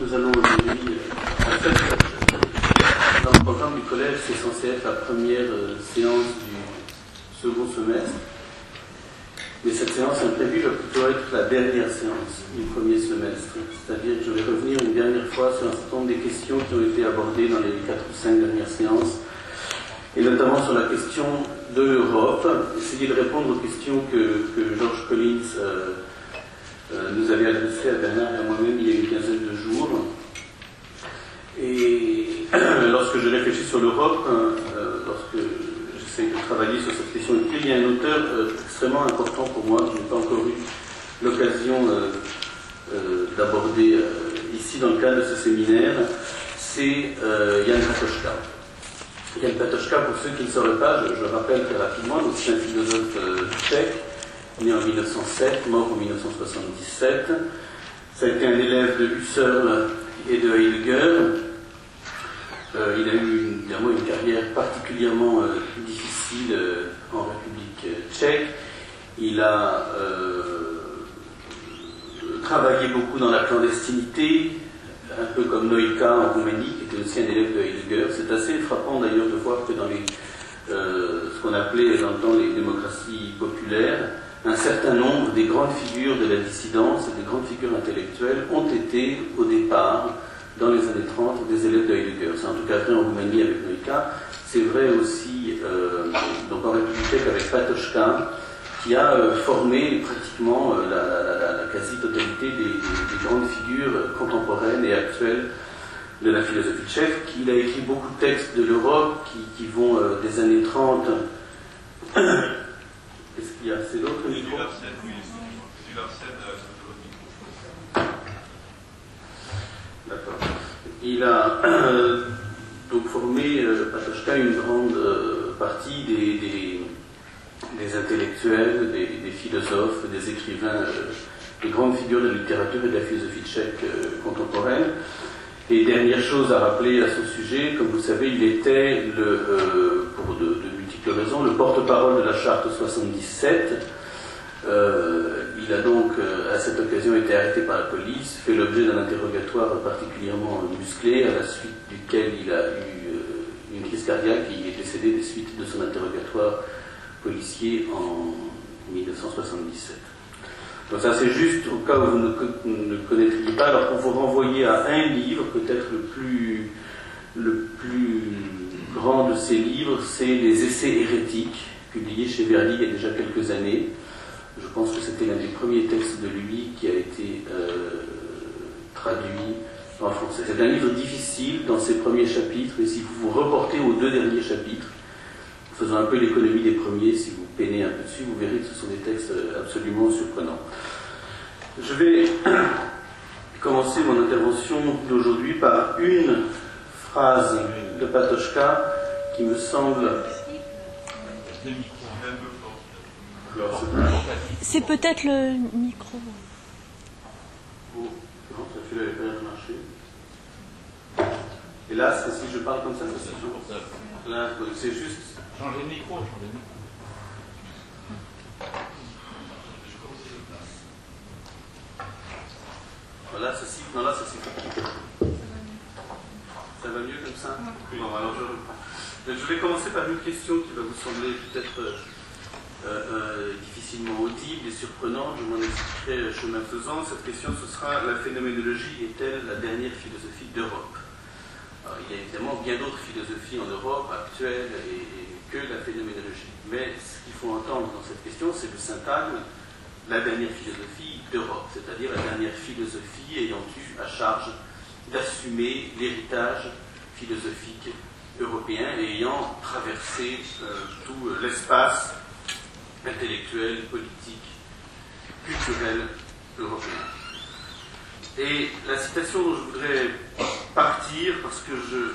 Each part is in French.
nous allons aujourd'hui. En fait, dans le programme du collège, c'est censé être la première euh, séance du second semestre. Mais cette séance imprévue va plutôt être la dernière séance du premier semestre. C'est-à-dire que je vais revenir une dernière fois sur un certain nombre des questions qui ont été abordées dans les quatre ou cinq dernières séances, et notamment sur la question de l'Europe, essayer de répondre aux questions que, que Georges Collins euh, euh, nous avait adressées à Bernard et à moi-même il y a une quinzaine de jours. Et lorsque je réfléchis sur l'Europe, euh, lorsque j'essaie de travailler sur cette question, il y a un auteur euh, extrêmement important pour moi, je n'ai pas encore eu l'occasion euh, d'aborder ici dans le cadre de ce séminaire, c'est Jan Patočka. Jan Patočka, pour ceux qui ne sauraient pas, je, je rappelle très rapidement, c'est un philosophe tchèque, né en 1907, mort en 1977. Ça a été un élève de Husserl et de Heidegger. Euh, il a eu évidemment une carrière particulièrement euh, difficile euh, en République tchèque. Il a travaillé beaucoup dans la clandestinité, un peu comme Noïka en Roumanie, qui était aussi un élève de Heidegger. C'est assez frappant d'ailleurs de voir que dans ce qu'on appelait dans le temps les démocraties populaires, un certain nombre des grandes figures de la dissidence des grandes figures intellectuelles ont été au départ, dans les années 30, des élèves de Heidegger. C'est en tout cas vrai en Roumanie avec Noïka. C'est vrai aussi euh, donc en République tchèque avec Patočka, qui a euh, formé pratiquement euh, la, quasi-totalité des, des- des grandes figures contemporaines et actuelles de la philosophie tchèque. Il a écrit beaucoup de textes de l'Europe qui, vont des années 30. Est-ce qu'il y a assez d'autres micros D'accord. Il a euh, donc formé, euh, Patočka, une grande euh, partie des, des- des intellectuels, des, des philosophes, des écrivains, euh, des grandes figures de la littérature et de la philosophie tchèque euh, contemporaine. Et dernière chose à rappeler à ce sujet, comme vous le savez, il était, le, euh, pour de, de multiples raisons, le porte-parole de la charte 77. Euh, il a donc, euh, à cette occasion, été arrêté par la police, fait l'objet d'un interrogatoire particulièrement musclé, à la suite duquel il a eu euh, une crise cardiaque et il est décédé des suites de son interrogatoire policier en 1977. Donc ça c'est juste au cas où vous ne connaîtriez pas, alors pour vous renvoyer à un livre, peut-être le plus, le plus grand de ces livres, c'est Les Essais hérétiques, publié chez Verdi il y a déjà quelques années. Je pense que c'était l'un des premiers textes de lui qui a été euh, traduit en français. C'est un livre difficile dans ses premiers chapitres, et si vous vous reportez aux deux derniers chapitres, faisant un peu l'économie des premiers, si vous peinez un peu dessus, vous verrez que ce sont des textes euh, absolument surprenants. Je vais commencer mon intervention d'aujourd'hui par une phrase de Patočka qui me semble. C'est- C'est peut-être le micro. Et là, c'est- si je parle comme ça, suffit. Là, c'est juste. Changez de micro, changez de micro. Voilà, ceci. Non, là, suffit. Ça va mieux comme ça alors je reprends. Je vais commencer par une question qui va vous sembler peut-être euh, euh, euh, difficilement audible et surprenante. Je m'en expliquerai chemin faisant. Cette question, ce sera la phénoménologie est-elle la dernière philosophie d'Europe? Il y a évidemment bien d'autres philosophies en Europe et que la phénoménologie. Mais ce qu'il faut entendre dans cette question, c'est le syntagme la dernière philosophie d'Europe, c'est-à-dire la dernière philosophie ayant eu à charge d'assumer l'héritage philosophique européen ayant traversé euh, tout l'espace intellectuel, politique, culturel européen. Et la citation dont je voudrais partir, parce que je,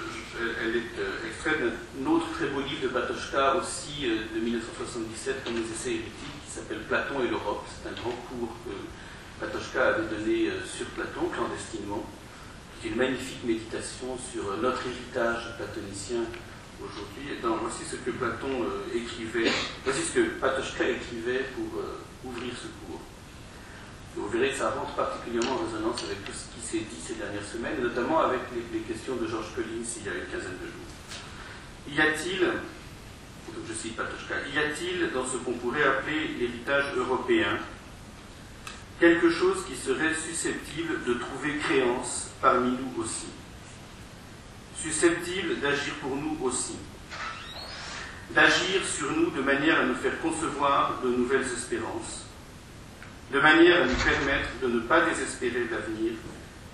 elle- est euh, extraite d'un autre très beau livre de Patočka, aussi euh, de 1977, comme les essais hérétiques, qui s'appelle Platon et l'Europe. C'est un grand cours que Patočka avait donné sur Platon, clandestinement. Une magnifique méditation sur euh, notre héritage platonicien aujourd'hui. Voici ce que Platon euh, écrivait, voici ce que Patočka écrivait pour euh, ouvrir ce cours. Vous verrez que ça rentre particulièrement en résonance avec tout ce qui s'est dit ces dernières semaines, notamment avec les, questions de Georges Collins il y a une quinzaine de jours. Y a-t-il, je cite Patochka, y a-t-il dans ce qu'on pourrait appeler l'héritage européen quelque chose qui serait susceptible de trouver créance parmi nous aussi, susceptible d'agir pour nous aussi, d'agir sur nous de manière à nous faire concevoir de nouvelles espérances, de manière à nous permettre de ne pas désespérer de l'avenir,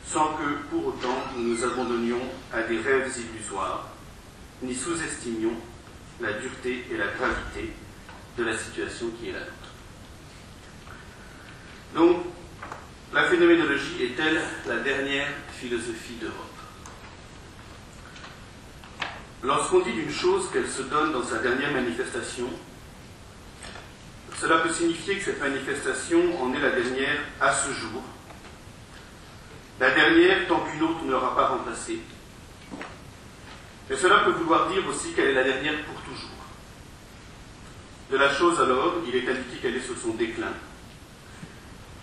sans que pour autant nous nous abandonnions à des rêves illusoires, ni sous-estimions la dureté et la gravité de la situation qui est la nôtre. Donc, la phénoménologie est-elle la dernière philosophie d'Europe Lorsqu'on dit d'une chose qu'elle se donne dans sa dernière manifestation, cela peut signifier que cette manifestation en est la dernière à ce jour, la dernière tant qu'une autre ne l'aura pas remplacée. Mais cela peut vouloir dire aussi qu'elle est la dernière pour toujours. De la chose alors, il est indiqué qu'elle est sur son déclin,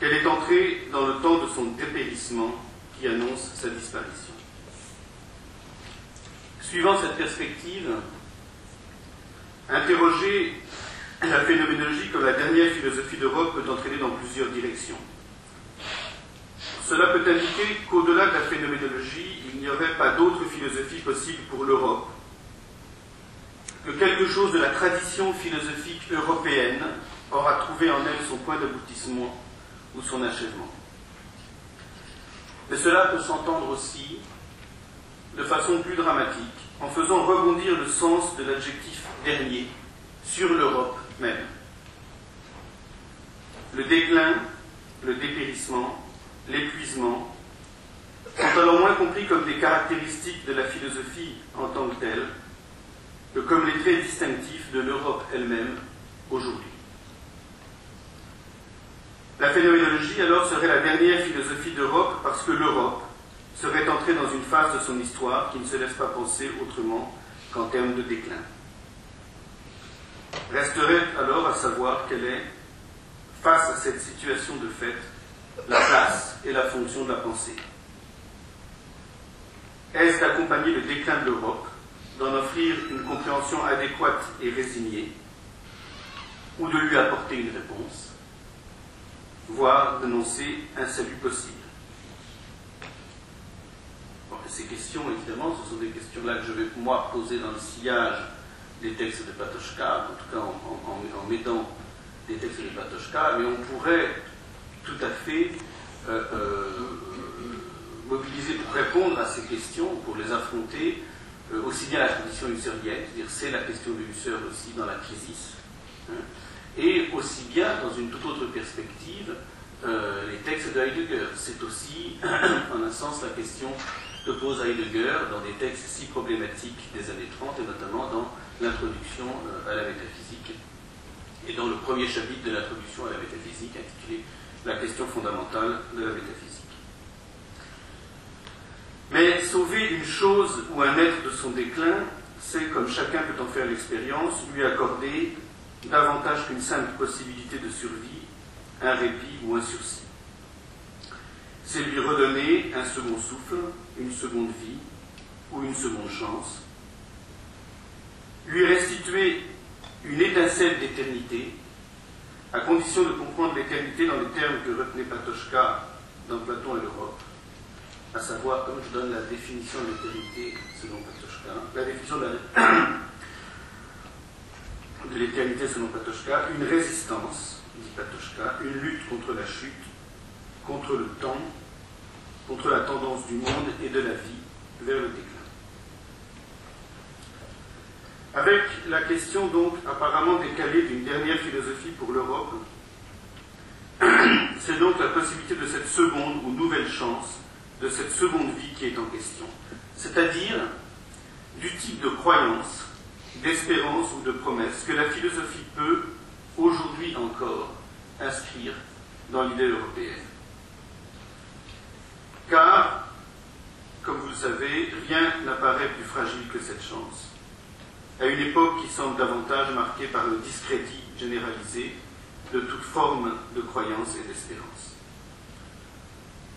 qu'elle est entrée dans le temps de son dépérissement qui annonce sa disparition. Suivant cette perspective, interroger la phénoménologie comme la dernière philosophie d'Europe peut entraîner dans plusieurs directions. Cela peut indiquer qu'au-delà de la phénoménologie, il n'y aurait pas d'autre philosophie possible pour l'Europe, que quelque chose de la tradition philosophique européenne aura trouvé en elle son point d'aboutissement ou son achèvement. Mais cela peut s'entendre aussi de façon plus dramatique en faisant rebondir le sens de l'adjectif dernier sur l'Europe même. Le déclin, le dépérissement, l'épuisement sont alors moins compris comme des caractéristiques de la philosophie en tant que telle que comme les traits distinctifs de l'Europe elle-même aujourd'hui. La phénoménologie alors serait la dernière philosophie d'Europe parce que l'Europe serait entrée dans une phase de son histoire qui ne se laisse pas penser autrement qu'en termes de déclin. Resterait alors à savoir quelle est, face à cette situation de fait, la place et la fonction de la pensée. Est-ce d'accompagner le déclin de l'Europe, d'en offrir une compréhension adéquate et résignée, ou de lui apporter une réponse, voire d'annoncer un salut possible. Ces questions, évidemment, ce sont des questions-là que je vais, moi, poser dans le sillage des textes de Patochka, en tout cas en, mettant des textes de Patochka, mais on pourrait tout à fait euh, euh, mobiliser pour répondre à ces questions, pour les affronter, euh, aussi bien la tradition husserienne, c'est-à-dire c'est la question de Husserl aussi dans la crise, hein, et aussi bien dans une toute autre perspective, les textes de Heidegger. C'est aussi, en un sens, la question que pose Heidegger dans des textes si problématiques des années 30, et notamment dans l'introduction euh, à la métaphysique, et dans le premier chapitre de l'introduction à la métaphysique, intitulé La question fondamentale de la métaphysique. Mais sauver une chose ou un être de son déclin, c'est, comme chacun peut en faire l'expérience, lui accorder davantage qu'une simple possibilité de survie, un répit ou un sursis. C'est lui redonner un second souffle, une seconde vie ou une seconde chance, lui restituer une étincelle d'éternité, à condition de comprendre l'éternité dans les termes que retenait Patochka dans Platon et l'Europe, à savoir, comme je donne la définition de l'éternité selon Patochka, la définition de l'éternité selon Patochka, une résistance, dit Patochka, une lutte contre la chute, contre le temps, contre la tendance du monde et de la vie vers le déclin. Avec la question donc apparemment décalée d'une dernière philosophie pour l'Europe, c'est donc la possibilité de cette seconde ou nouvelle chance, de cette seconde vie qui est en question. C'est-à-dire du type de croyance, d'espérance ou de promesse que la philosophie peut, aujourd'hui encore, inscrire dans l'idée européenne. Car, comme vous le savez, rien n'apparaît plus fragile que cette chance à une époque qui semble davantage marquée par le discrédit généralisé de toute forme de croyance et d'espérance.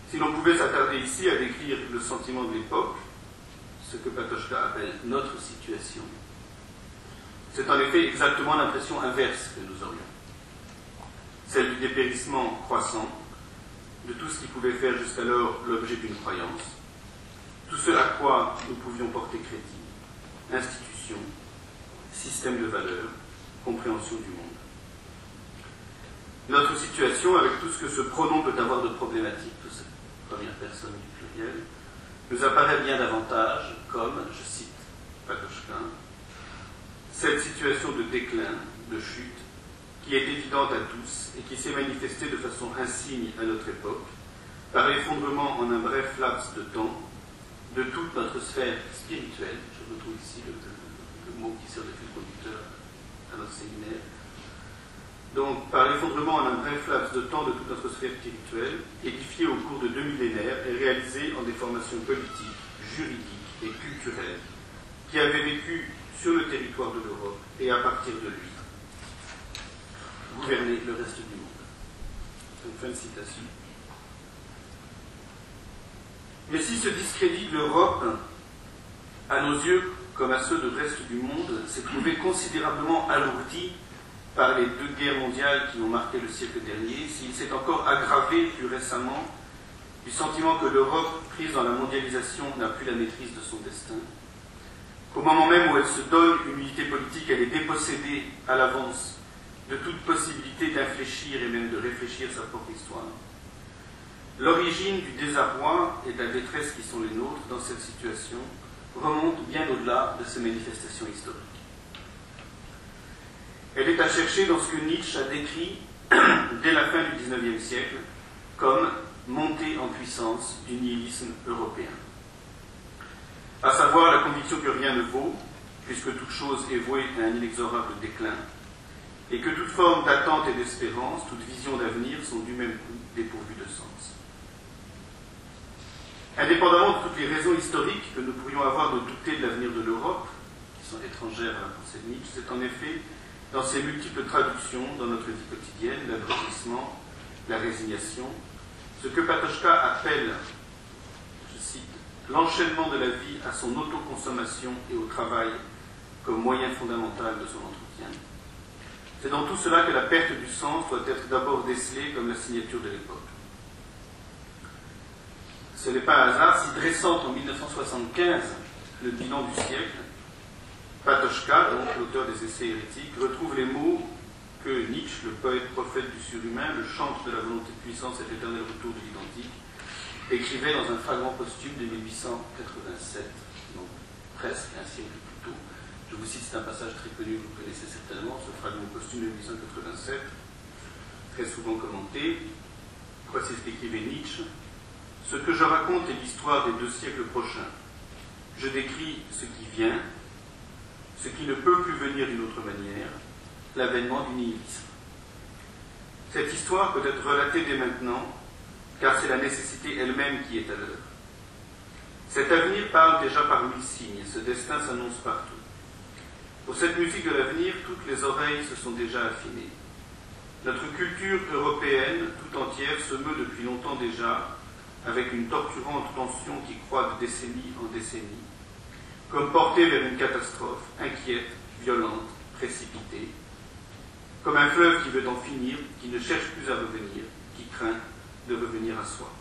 Si l'on pouvait s'attarder ici à décrire le sentiment de l'époque, ce que Patochka appelle notre situation, c'est en effet exactement l'impression inverse que nous aurions. Celle du dépérissement croissant de tout ce qui pouvait faire jusqu'alors l'objet d'une croyance, tout ce à quoi nous pouvions porter crédit, institution, système de valeurs, compréhension du monde. Notre situation, avec tout ce que ce pronom peut avoir de problématique, de cette première personne du pluriel, nous apparaît bien davantage comme, je cite Patochkin, cette situation de déclin, de chute, qui est évidente à tous et qui s'est manifestée de façon insigne à notre époque, par l'effondrement en un bref laps de temps de toute notre sphère spirituelle, je retrouve ici le, mot qui sert de fil conducteur à notre séminaire, donc par l'effondrement en un bref laps de temps de toute notre sphère spirituelle, édifiée au cours de deux millénaires et réalisée en des formations politiques, juridiques et culturelles, qui avaient vécu sur le territoire de l'Europe et à partir de lui, gouverner le reste du monde. Donc, fin de citation. Mais si ce discrédit de l'Europe, à nos yeux comme à ceux du reste du monde, s'est trouvé considérablement alourdi par les deux guerres mondiales qui ont marqué le siècle dernier, s'il s'est encore aggravé plus récemment du sentiment que l'Europe, prise dans la mondialisation, n'a plus la maîtrise de son destin, qu'au moment même où elle se donne une unité politique, elle est dépossédée à l'avance de toute possibilité d'infléchir et même de réfléchir sa propre histoire. L'origine du désarroi et de la détresse qui sont les nôtres dans cette situation remonte bien au-delà de ces manifestations historiques. Elle est à chercher dans ce que Nietzsche a décrit dès la fin du XIXe siècle comme montée en puissance du nihilisme européen. À savoir la conviction que rien ne vaut, puisque toute chose est vouée à un inexorable déclin, et que toute forme d'attente et d'espérance, toute vision d'avenir sont du même coup dépourvues de sens. Indépendamment de toutes les raisons historiques que nous pourrions avoir de douter de l'avenir de l'Europe, qui sont étrangères à la pensée de Nietzsche, c'est en effet dans ces multiples traductions dans notre vie quotidienne, l'abrutissement, la résignation, ce que Patochka appelle, l'enchaînement de la vie à son autoconsommation et au travail comme moyen fondamental de son entretien. C'est dans tout cela que la perte du sens doit être d'abord décelée comme la signature de l'époque. Ce n'est pas un hasard si dressant en 1975 le bilan du siècle, Patochka, donc l'auteur des essais hérétiques, retrouve les mots que Nietzsche, le poète prophète du surhumain, le chantre de la volonté de puissance et l'éternel retour de l'identique, écrivait dans un fragment posthume de 1887, donc presque un siècle plus tôt. Je vous cite, c'est un passage très connu, vous connaissez certainement, ce fragment posthume de 1887, très souvent commenté. Voici ce qu'écrivait Nietzsche. Ce que je raconte est l'histoire des deux siècles prochains. Je décris ce qui vient, ce qui ne peut plus venir d'une autre manière, l'avènement du nihilisme. Cette histoire peut être relatée dès maintenant, car c'est la nécessité elle-même qui est à l'œuvre. Cet avenir parle déjà par mille signes, ce destin s'annonce partout. Pour cette musique de l'avenir, toutes les oreilles se sont déjà affinées. Notre culture européenne tout entière se meut depuis longtemps déjà avec une torturante tension qui croît de décennie en décennie comme porté vers une catastrophe, inquiète, violente, précipitée, comme un fleuve qui veut en finir, qui ne cherche plus à revenir, qui craint de revenir à soi.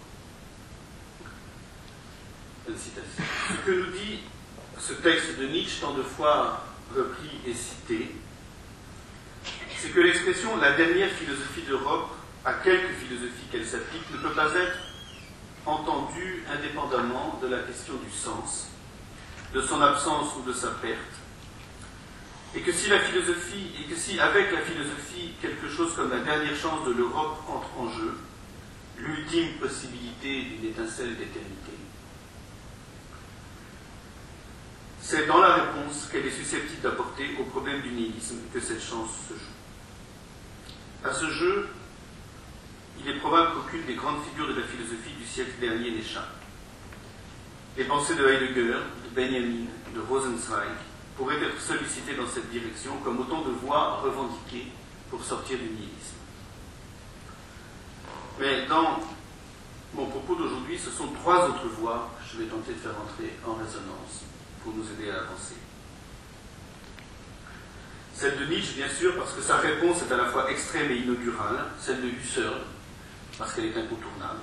Ce que nous dit ce texte de Nietzsche, tant de fois repris et cité, c'est que l'expression la dernière philosophie d'Europe, à quelque philosophie qu'elle s'applique, ne peut pas être entendue indépendamment de la question du sens de son absence ou de sa perte, et que si la philosophie, et que si avec la philosophie quelque chose comme la dernière chance de l'Europe entre en jeu, l'ultime possibilité d'une étincelle d'éternité, c'est dans la réponse qu'elle est susceptible d'apporter au problème du nihilisme que cette chance se joue. À ce jeu, il est probable qu'aucune des grandes figures de la philosophie du siècle dernier n'échappe. Les pensées de Heidegger, Benjamin de Rosenzweig pourraient être sollicités dans cette direction comme autant de voies revendiquées pour sortir du nihilisme. Mais dans mon propos d'aujourd'hui, ce sont trois autres voies que je vais tenter de faire entrer en résonance pour nous aider à avancer. Celle de Nietzsche, bien sûr, parce que sa réponse est à la fois extrême et inaugurale. Celle de Husserl, parce qu'elle est incontournable.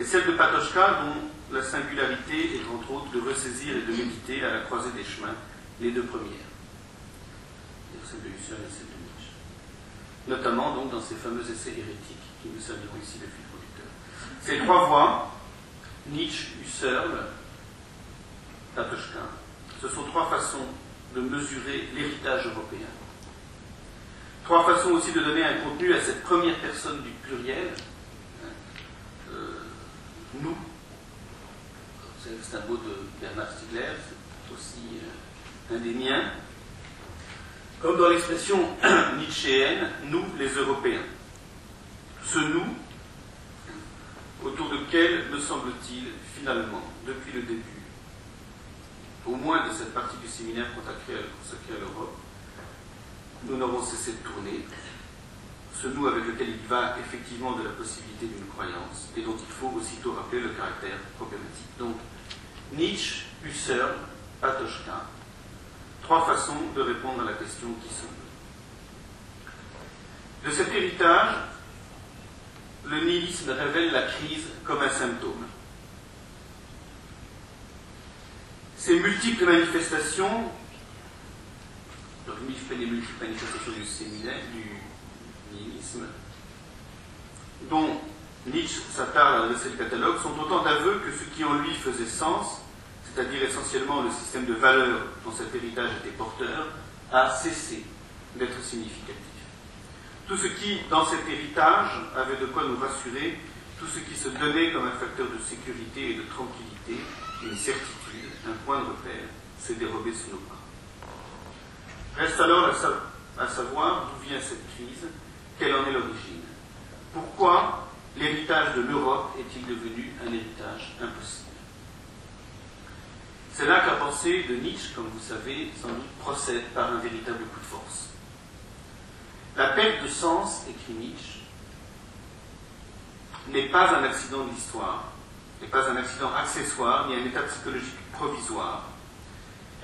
Et celle de Patochka, dont la singularité est entre autres de ressaisir et de méditer à la croisée des chemins les deux premières. Celle de Husserl et celle de Nietzsche. Notamment donc dans ces fameux essais hérétiques qui nous serviront ici de fil conducteur. Ces trois voies, Nietzsche, Husserl, Patochka, ce sont trois façons de mesurer l'héritage européen. Trois façons aussi de donner un contenu à cette première personne du pluriel, euh, nous. C'est un mot de Bernard Stiegler, c'est aussi euh, un des miens. Comme dans l'expression nietzschéenne, nous les Européens. Ce nous, autour de quel, me semble-t-il, finalement, depuis le début, au moins de cette partie du séminaire consacrée à l'Europe, nous n'aurons cessé de tourner, ce nous avec lequel il va effectivement de la possibilité d'une croyance, et dont il faut aussitôt rappeler le caractère problématique. Donc, Nietzsche, Husserl, Patochka, trois façons de répondre à la question qui sont De cet héritage, le nihilisme révèle la crise comme un symptôme. Ces multiples manifestations, donc les multiples manifestations du nihilisme, dont Nietzsche s'attarde dresser le catalogue, sont autant d'aveux que ce qui en lui faisait sens, c'est-à-dire essentiellement le système de valeurs dont cet héritage était porteur, a cessé d'être significatif. Tout ce qui, dans cet héritage, avait de quoi nous rassurer, tout ce qui se donnait comme un facteur de sécurité et de tranquillité, une certitude, un point de repère, s'est dérobé sous nos pas. Reste alors à, savoir d'où vient cette crise, quelle en est l'origine. Pourquoi l'héritage de l'Europe est-il devenu un héritage impossible? C'est là que la de Nietzsche, comme vous savez, sans doute procède par un véritable coup de force. La perte de sens, écrit Nietzsche, n'est pas un accident de l'histoire, n'est pas un accident accessoire ni un état psychologique provisoire.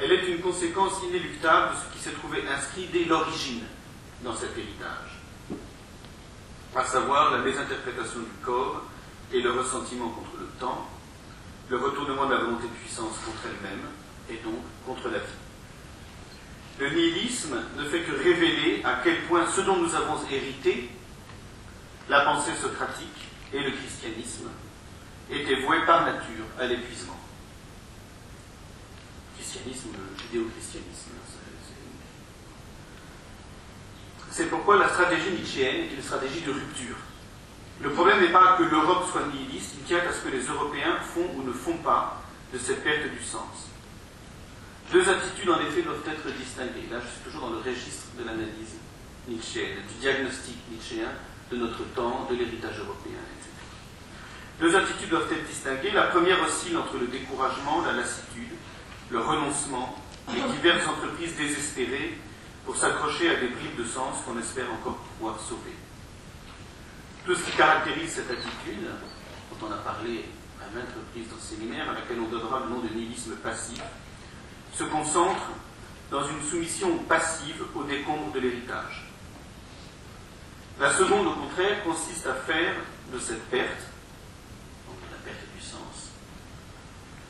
Elle est une conséquence inéluctable de ce qui s'est trouvé inscrit dès l'origine dans cet héritage, à savoir la désinterprétation du corps et le ressentiment contre le temps, le retournement de la volonté de puissance contre elle-même et donc contre la vie. Le nihilisme ne fait que révéler à quel point ce dont nous avons hérité, la pensée socratique et le christianisme, était voué par nature à l'épuisement. Christianisme, judéo-christianisme. C'est pourquoi la stratégie nietzschéenne est une stratégie de rupture. Le problème n'est pas que l'Europe soit nihiliste, il tient à ce que les Européens font ou ne font pas de cette perte du sens. Deux attitudes, en effet, doivent être distinguées. Là, je suis toujours dans le registre de l'analyse nietzschéenne, du diagnostic nietzschéen de notre temps, de l'héritage européen, deux attitudes doivent être distinguées. La première oscille entre le découragement, la lassitude, le renoncement et diverses entreprises désespérées pour s'accrocher à des bribes de sens qu'on espère encore pouvoir sauver. Tout ce qui caractérise cette attitude, dont on a parlé à maintes reprises dans ce séminaire, à laquelle on donnera le nom de nihilisme passif, se concentre dans une soumission passive au décombres de l'héritage. La seconde, au contraire, consiste à faire de cette perte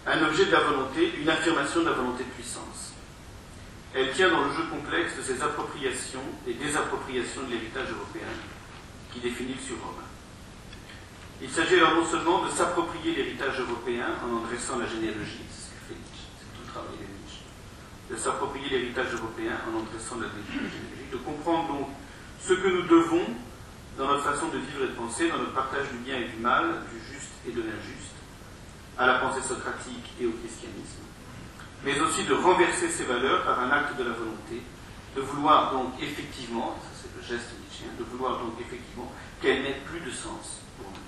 un objet de la volonté, une affirmation de la volonté de puissance. Elle tient dans le jeu complexe de ces appropriations et désappropriations de l'héritage européen qui définit le surhomme. Il s'agit alors non seulement de s'approprier l'héritage européen en en dressant la généalogie, c'est ce que fait Nietzsche, c'est tout le travail de Nietzsche, de s'approprier l'héritage européen en en dressant la de comprendre donc ce que nous devons dans notre façon de vivre et de penser, dans notre partage du bien et du mal, du juste et de l'injuste à la pensée socratique et au christianisme, mais aussi de renverser ces valeurs par un acte de la volonté, de vouloir donc effectivement, ça c'est le geste nietzschéen, de vouloir donc effectivement qu'elles n'aient plus de sens pour nous.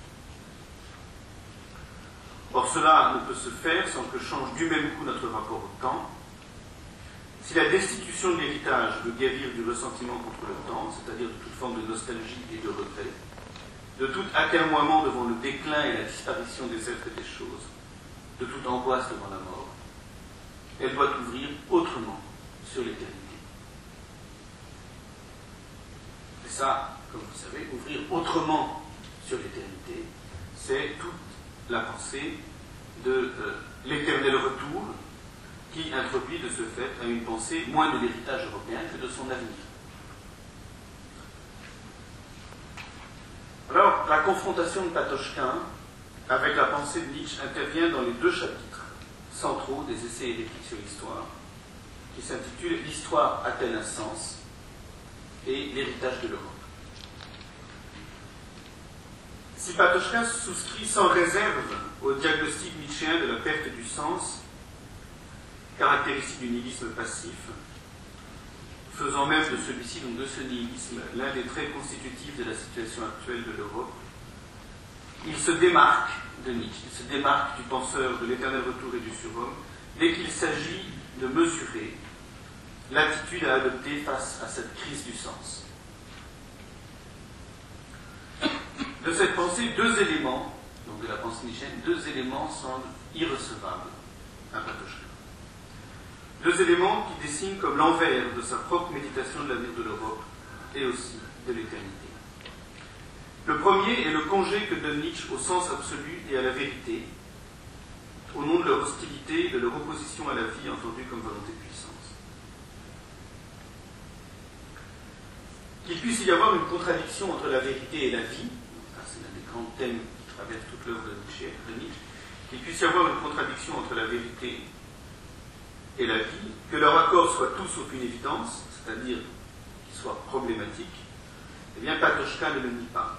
Or cela ne peut se faire sans que change du même coup notre rapport au temps. Si la destitution de l'héritage veut guérir du ressentiment contre le temps, c'est-à-dire de toute forme de nostalgie et de regret, de tout atermoiement devant le déclin et la disparition des êtres et des choses, de toute angoisse devant la mort, elle doit ouvrir autrement sur l'éternité. Et ça, comme vous savez, ouvrir autrement sur l'éternité, c'est toute la pensée de euh, l'éternel retour qui introduit de ce fait à une pensée moins de l'héritage européen que de son avenir. Alors, la confrontation de Patochkin avec la pensée de Nietzsche intervient dans les deux chapitres centraux des essais hérétiques sur l'histoire, qui s'intitulent L'histoire a-t-elle un sens? et l'héritage de l'Europe. Si Patochkin souscrit sans réserve au diagnostic nietzschéen de la perte du sens, caractéristique du nihilisme passif, faisant même de celui-ci, donc de ce nihilisme, l'un des traits constitutifs de la situation actuelle de l'Europe, il se démarque de Nietzsche, il se démarque du penseur de l'éternel retour et du surhomme dès qu'il s'agit de mesurer l'attitude à adopter face à cette crise du sens. De cette pensée, deux éléments, donc de la pensée nietzschéenne, deux éléments semblent irrecevables à Patochka. Deux éléments qui dessinent comme l'envers de sa propre méditation de l'avenir de l'Europe et aussi de l'éternité. Le premier est le congé que donne Nietzsche au sens absolu et à la vérité, au nom de leur hostilité et de leur opposition à la vie entendue comme volonté de puissance. Qu'il puisse y avoir une contradiction entre la vérité et la vie, c'est l'un des grands thèmes qui traversent toute l'œuvre de Nietzsche, qu'il puisse y avoir une contradiction entre la vérité et la vie, que leur accord soit tout sauf une évidence, c'est-à-dire qu'il soit problématique, eh bien Patochka ne le nie pas.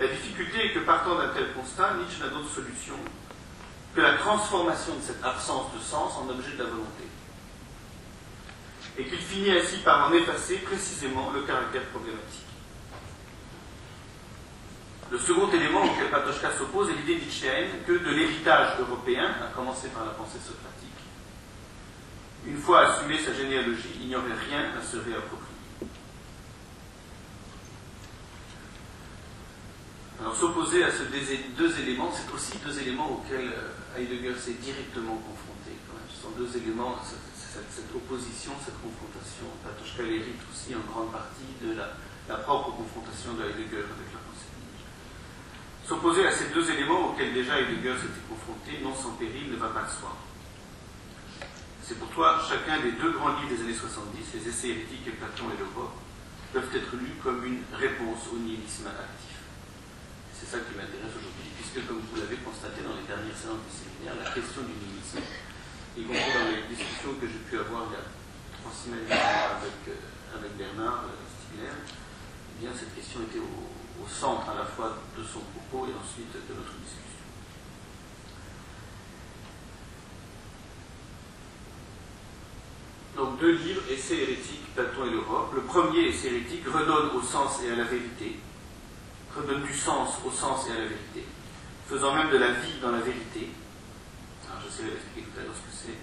La difficulté est que partant d'un tel constat, Nietzsche n'a d'autre solution que la transformation de cette absence de sens en objet de la volonté. Et qu'il finit ainsi par en effacer précisément le caractère problématique. Le second élément auquel Patochka s'oppose est l'idée nietzschéenne que de l'héritage européen, à commencer par la pensée socratique, une fois assumé sa généalogie, il n'y aurait rien à se réapproprier. Alors s'opposer à ces deux éléments, c'est aussi deux éléments auxquels euh, Heidegger s'est directement confronté. Ce sont deux éléments, cette, opposition, cette confrontation. Patochka hérite aussi en grande partie de la, propre confrontation de Heidegger avec la pensée. S'opposer à ces deux éléments auxquels déjà Heidegger s'était confronté, non sans péril, ne va pas de soi. C'est pourquoi chacun des deux grands livres des années 70, les essais hérétiques et Platon et l'Europe, peuvent être lus comme une réponse au nihilisme actif. C'est ça qui m'intéresse aujourd'hui, puisque comme vous l'avez constaté dans les dernières séances du séminaire, la question du nihilisme, y compris dans les discussions que j'ai pu avoir il y a trois semaines avec, euh, avec Bernard euh, Stiegler, eh bien cette question était au centre à la fois de son propos et ensuite de notre discussion. Donc deux livres, Essais hérétiques, Platon et l'Europe. Le premier, Essai hérétique, redonne au sens et à la vérité redonne du sens au sens et à la vérité, faisant même de la vie dans la vérité. Alors j'essaierai d'expliquer tout à l'heure ce que c'est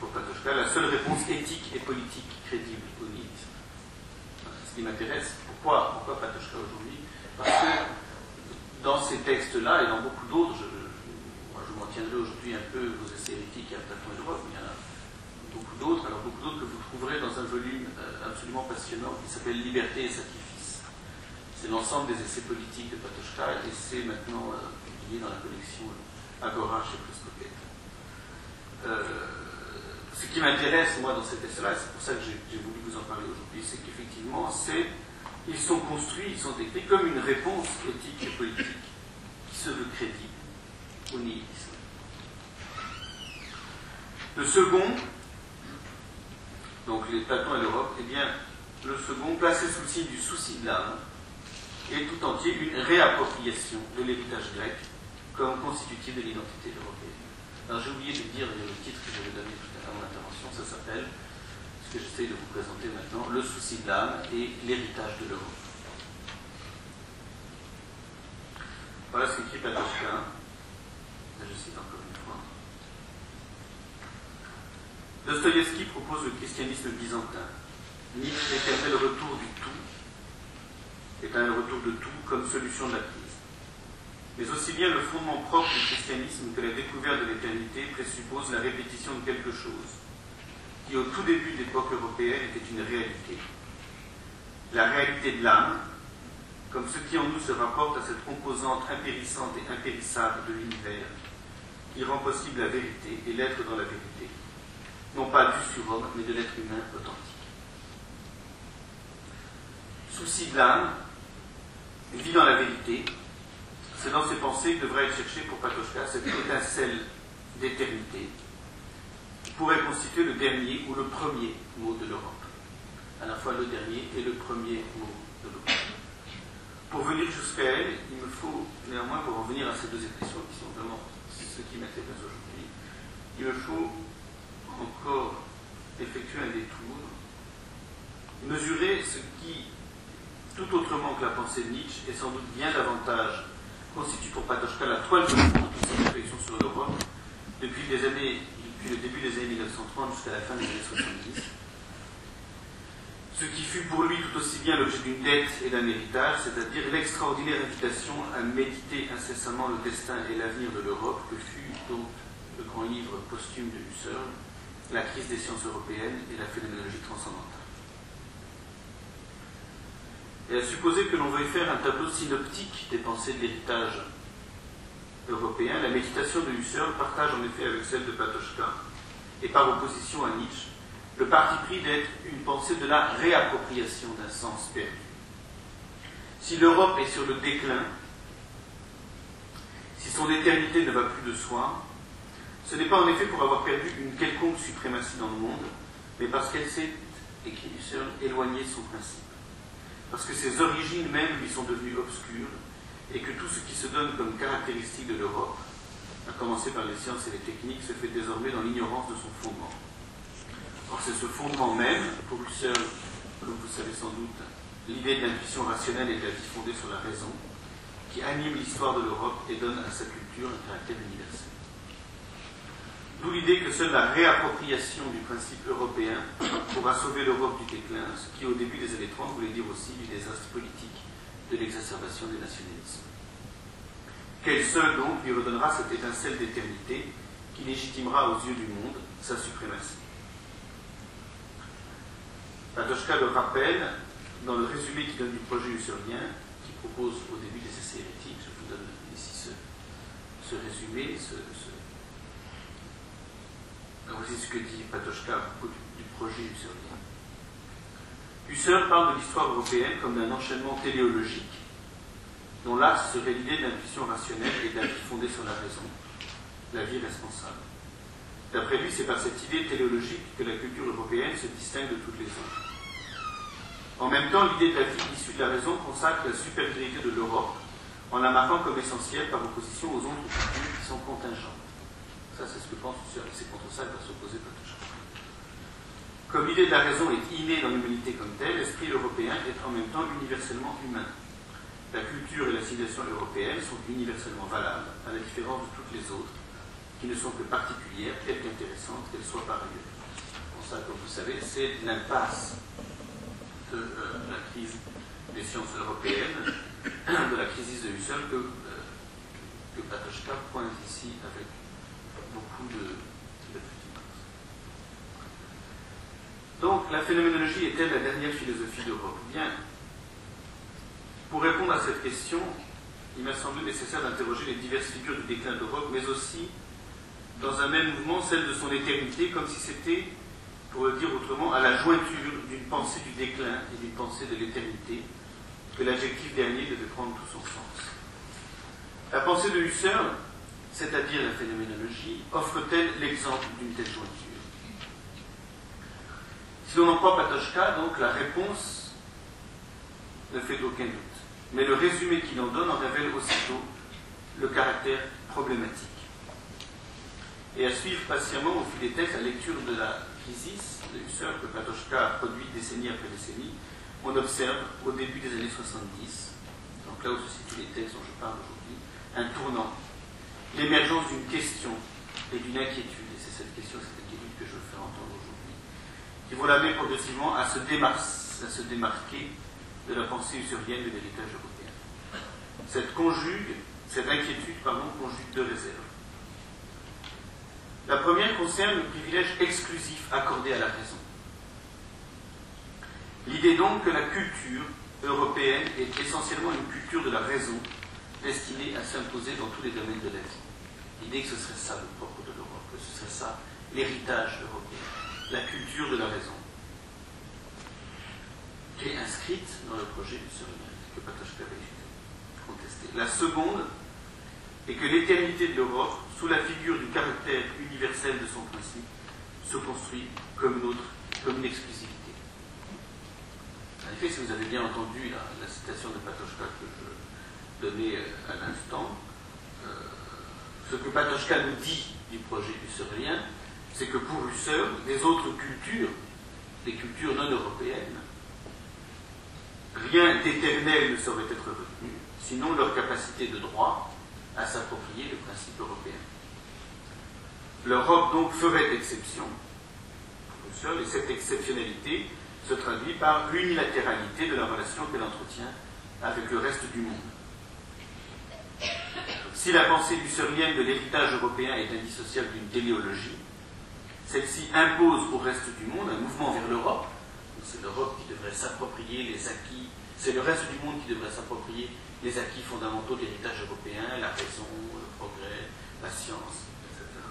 pour Patochka, la seule réponse éthique et politique crédible au nihilisme. Ce qui m'intéresse, pourquoi, pourquoi Patochka aujourd'hui? Parce que dans ces textes-là et dans beaucoup d'autres, je, je m'en tiendrai aujourd'hui un peu aux essais éthiques et à Platon et Droit, mais il y a beaucoup d'autres, alors beaucoup d'autres que vous trouverez dans un volume euh, absolument passionnant qui s'appelle Liberté et sacrifice c'est l'ensemble des essais politiques de Patochka et c'est maintenant euh, publié dans la collection Agora chez Prescopet. Euh, ce qui m'intéresse, moi, dans cet essai-là, c'est pour ça que j'ai voulu vous en parler aujourd'hui, c'est qu'effectivement, ils sont construits, ils sont écrits comme une réponse éthique et politique qui se veut crédible au nihilisme. Le second, donc les Platon et l'Europe, eh bien, le second, placé sous le signe du souci de l'âme, et tout entier une réappropriation de l'héritage grec comme constitutif de l'identité européenne. Alors j'ai oublié de dire le titre que j'avais donné tout à l'heure dans l'intervention, ça s'appelle, ce que j'essaie de vous présenter maintenant, Le souci de l'âme et l'héritage de l'Europe. Voilà ce qu'écrit Patochka. Je cite encore une fois. Dostoïevski propose le christianisme byzantin. Nietzsche éternel retour du tout un retour de tout comme solution de la crise. Mais aussi bien le fondement propre du christianisme que la découverte de l'éternité présuppose la répétition de quelque chose qui, au tout début de l'époque européenne, était une réalité. La réalité de l'âme, comme ce qui en nous se rapporte à cette composante impérissante et impérissable de l'univers, qui rend possible la vérité et l'être dans la vérité, non pas du surhomme, mais de l'être humain authentique. Souci de l'âme, vit dans la vérité, c'est dans ses pensées que devrait être cherchée pour Patochka cette étincelle d'éternité qui pourrait constituer le dernier ou le premier mot de l'Europe. À la fois le dernier et le premier mot de l'Europe. Pour venir jusqu'à elle, il me faut néanmoins, pour revenir à ces deux expressions qui sont vraiment ce qui m'intéresse aujourd'hui, il me faut encore effectuer un détour, mesurer ce qui, tout autrement que la pensée de Nietzsche, est sans doute bien davantage constitue pour Patochka la toile de fond de sa réflexion sur l'Europe depuis, les années, depuis le début des années 1930 jusqu'à la fin des années 70. Ce qui fut pour lui tout aussi bien l'objet d'une dette et d'un héritage, c'est-à-dire l'extraordinaire invitation à méditer incessamment le destin et l'avenir de l'Europe, que fut donc le grand livre posthume de Husserl, La crise des sciences européennes et la phénoménologie transcendantale et à supposer que l'on veuille faire un tableau synoptique des pensées de l'héritage européen, la méditation de Husserl partage en effet avec celle de Patochka, et par opposition à Nietzsche, le parti pris d'être une pensée de la réappropriation d'un sens perdu. Si l'Europe est sur le déclin, si son éternité ne va plus de soi, ce n'est pas en effet pour avoir perdu une quelconque suprématie dans le monde, mais parce qu'elle s'est, éloignée de son principe parce que ses origines même lui sont devenues obscures, et que tout ce qui se donne comme caractéristique de l'Europe, à commencer par les sciences et les techniques, se fait désormais dans l'ignorance de son fondement. Or, c'est ce fondement même, pour Husserl, comme vous savez sans doute, l'idée de l'intuition rationnelle et de la vie fondée sur la raison, qui anime l'histoire de l'Europe et donne à sa culture un caractère universel. D'où l'idée que seule la réappropriation du principe européen pourra sauver l'Europe du déclin, ce qui au début des années 30 voulait dire aussi du désastre politique, de l'exacerbation des nationalismes. Qu'elle seule donc lui redonnera cette étincelle d'éternité qui légitimera aux yeux du monde sa suprématie? Padochka le rappelle dans le résumé qui donne du projet husserlien, qui propose au début des essais hérétiques, je vous donne ici ce, résumé, ce, Voici ce que dit Patochka à propos du, projet husserlien. Husserl parle de l'histoire européenne comme d'un enchaînement téléologique, dont l'axe serait l'idée d'intuition rationnelle et la vie fondée sur la raison, la vie responsable. D'après lui, c'est par cette idée téléologique que la culture européenne se distingue de toutes les autres. En même temps, l'idée de la vie issue de la raison consacre la supériorité de l'Europe en la marquant comme essentielle par opposition aux autres cultures qui sont contingentes. Ça, c'est ce que pense. C'est contre ça qu'il va s'opposer Patochka. Comme l'idée de la raison est innée dans l'humanité comme telle, l'esprit européen est en même temps universellement humain. La culture et la civilisation européenne sont universellement valables, à la différence de toutes les autres, qui ne sont que particulières, quelque intéressantes qu'elles soient par ailleurs. Pour ça, comme vous savez, c'est l'impasse de euh, la crise des sciences européennes, de la crise de Husserl que, euh, que Patochka pointe ici avec beaucoup de, Donc, la phénoménologie est-elle la dernière philosophie d'Europe Bien. Pour répondre à cette question, il m'a semblé nécessaire d'interroger les diverses figures du déclin d'Europe, mais aussi, dans un même mouvement, celle de son éternité, comme si c'était, pour le dire autrement, à la jointure d'une pensée du déclin et d'une pensée de l'éternité, que l'adjectif dernier devait prendre tout son sens. La pensée de Husserl c'est-à-dire la phénoménologie, offre-t-elle l'exemple d'une telle jointure Si l'on en croit Patochka, donc la réponse ne fait aucun doute. Mais le résumé qu'il en donne en révèle aussitôt le caractère problématique. Et à suivre patiemment au fil des textes la lecture de la crisis de Husserl que Patochka a produit décennie après décennie, on observe au début des années 70, donc là où se situent les textes dont je parle aujourd'hui, un tournant l'émergence d'une question et d'une inquiétude, et c'est cette question, cette inquiétude que je faire entendre aujourd'hui, qui vont l'amener progressivement à se, à se démarquer de la pensée usurienne de l'héritage européen. Cette conjugue Cette inquiétude, pardon, conjugue deux réserves. La première concerne le privilège exclusif accordé à la raison. L'idée donc que la culture européenne est essentiellement une culture de la raison destinée à s'imposer dans tous les domaines de la vie. L'idée que ce serait ça le propre de l'Europe, que ce serait ça l'héritage européen, la culture de la raison, est inscrite dans le projet du Survivre, que Patochka avait contesté. La seconde est que l'éternité de l'Europe, sous la figure du caractère universel de son principe, se construit comme une autre, comme une exclusivité. En effet, si vous avez bien entendu la, citation de Patochka que je euh, à l'instant, euh, ce que Patochka nous dit du projet husserlien, c'est que pour Husserl, les autres cultures, les cultures non européennes, rien d'éternel ne saurait être retenu, sinon leur capacité de droit à s'approprier le principe européen. L'Europe donc ferait exception pour Husserl, et cette exceptionnalité se traduit par l'unilatéralité de la relation qu'elle entretient avec le reste du monde. Si la pensée husserlienne de l'héritage européen est indissociable d'une téléologie, celle-ci impose au reste du monde un mouvement vers l'Europe. C'est l'Europe qui devrait s'approprier les acquis, c'est le reste du monde qui devrait s'approprier les acquis fondamentaux de l'héritage européen, la raison, le progrès, la science, etc.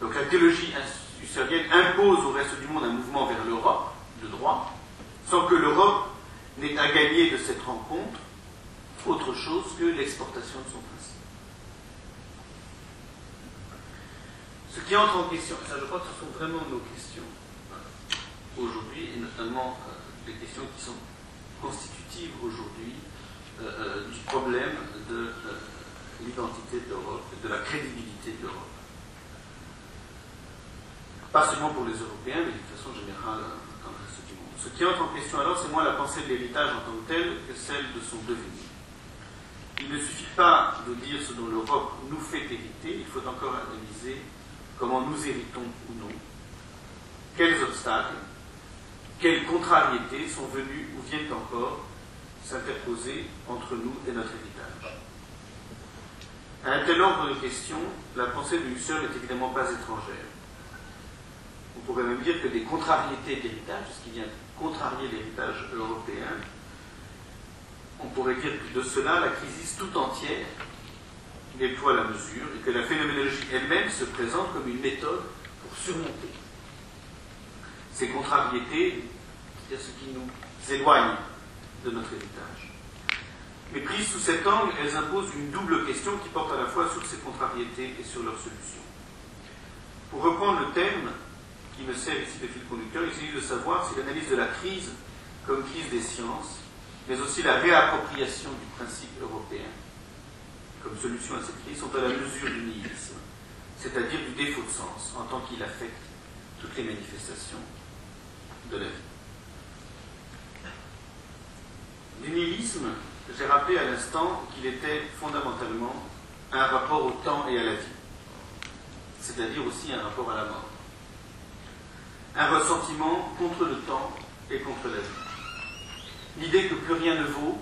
Donc la théologie husserlienne impose au reste du monde un mouvement vers l'Europe, de droit, sans que l'Europe n'ait à gagner de cette rencontre autre chose que l'exportation de son principe. Ce qui entre en question, ça je crois que ce sont vraiment nos questions aujourd'hui, et notamment euh, questions qui sont constitutives aujourd'hui euh, euh, du problème de l'identité de l'Europe, de la crédibilité de l'Europe pas seulement pour les Européens, mais de façon générale dans le reste du monde. Ce qui entre en question alors, c'est moins la pensée de l'héritage en tant que tel que celle de son devenir. Il ne suffit pas de dire ce dont l'Europe nous fait hériter, il faut encore analyser comment nous héritons ou non, quels obstacles, quelles contrariétés sont venus ou viennent encore s'interposer entre nous et notre héritage. À un tel ordre de questions, la pensée de Husserl n'est évidemment pas étrangère. On pourrait même dire que des contrariétés d'héritage, ce qui vient contrarier l'héritage européen, on pourrait dire que de cela, la crise tout entière déploie la mesure et que la phénoménologie elle-même se présente comme une méthode pour surmonter ces contrariétés, c'est-à-dire ce qui nous éloigne de notre héritage. Mais prises sous cet angle, elles imposent une double question qui porte à la fois sur ces contrariétés et sur leurs solutions. Pour reprendre le thème qui me sert ici de fil conducteur, il s'agit de savoir si l'analyse de la crise comme crise des sciences mais aussi la réappropriation du principe européen comme solution à cette crise sont à la mesure du nihilisme, c'est-à-dire du défaut de sens en tant qu'il affecte toutes les manifestations de la vie. Le nihilisme, j'ai rappelé à l'instant qu'il était fondamentalement un rapport au temps et à la vie, c'est-à-dire aussi un rapport à la mort. Un ressentiment contre le temps et contre la vie l'idée que plus rien ne vaut,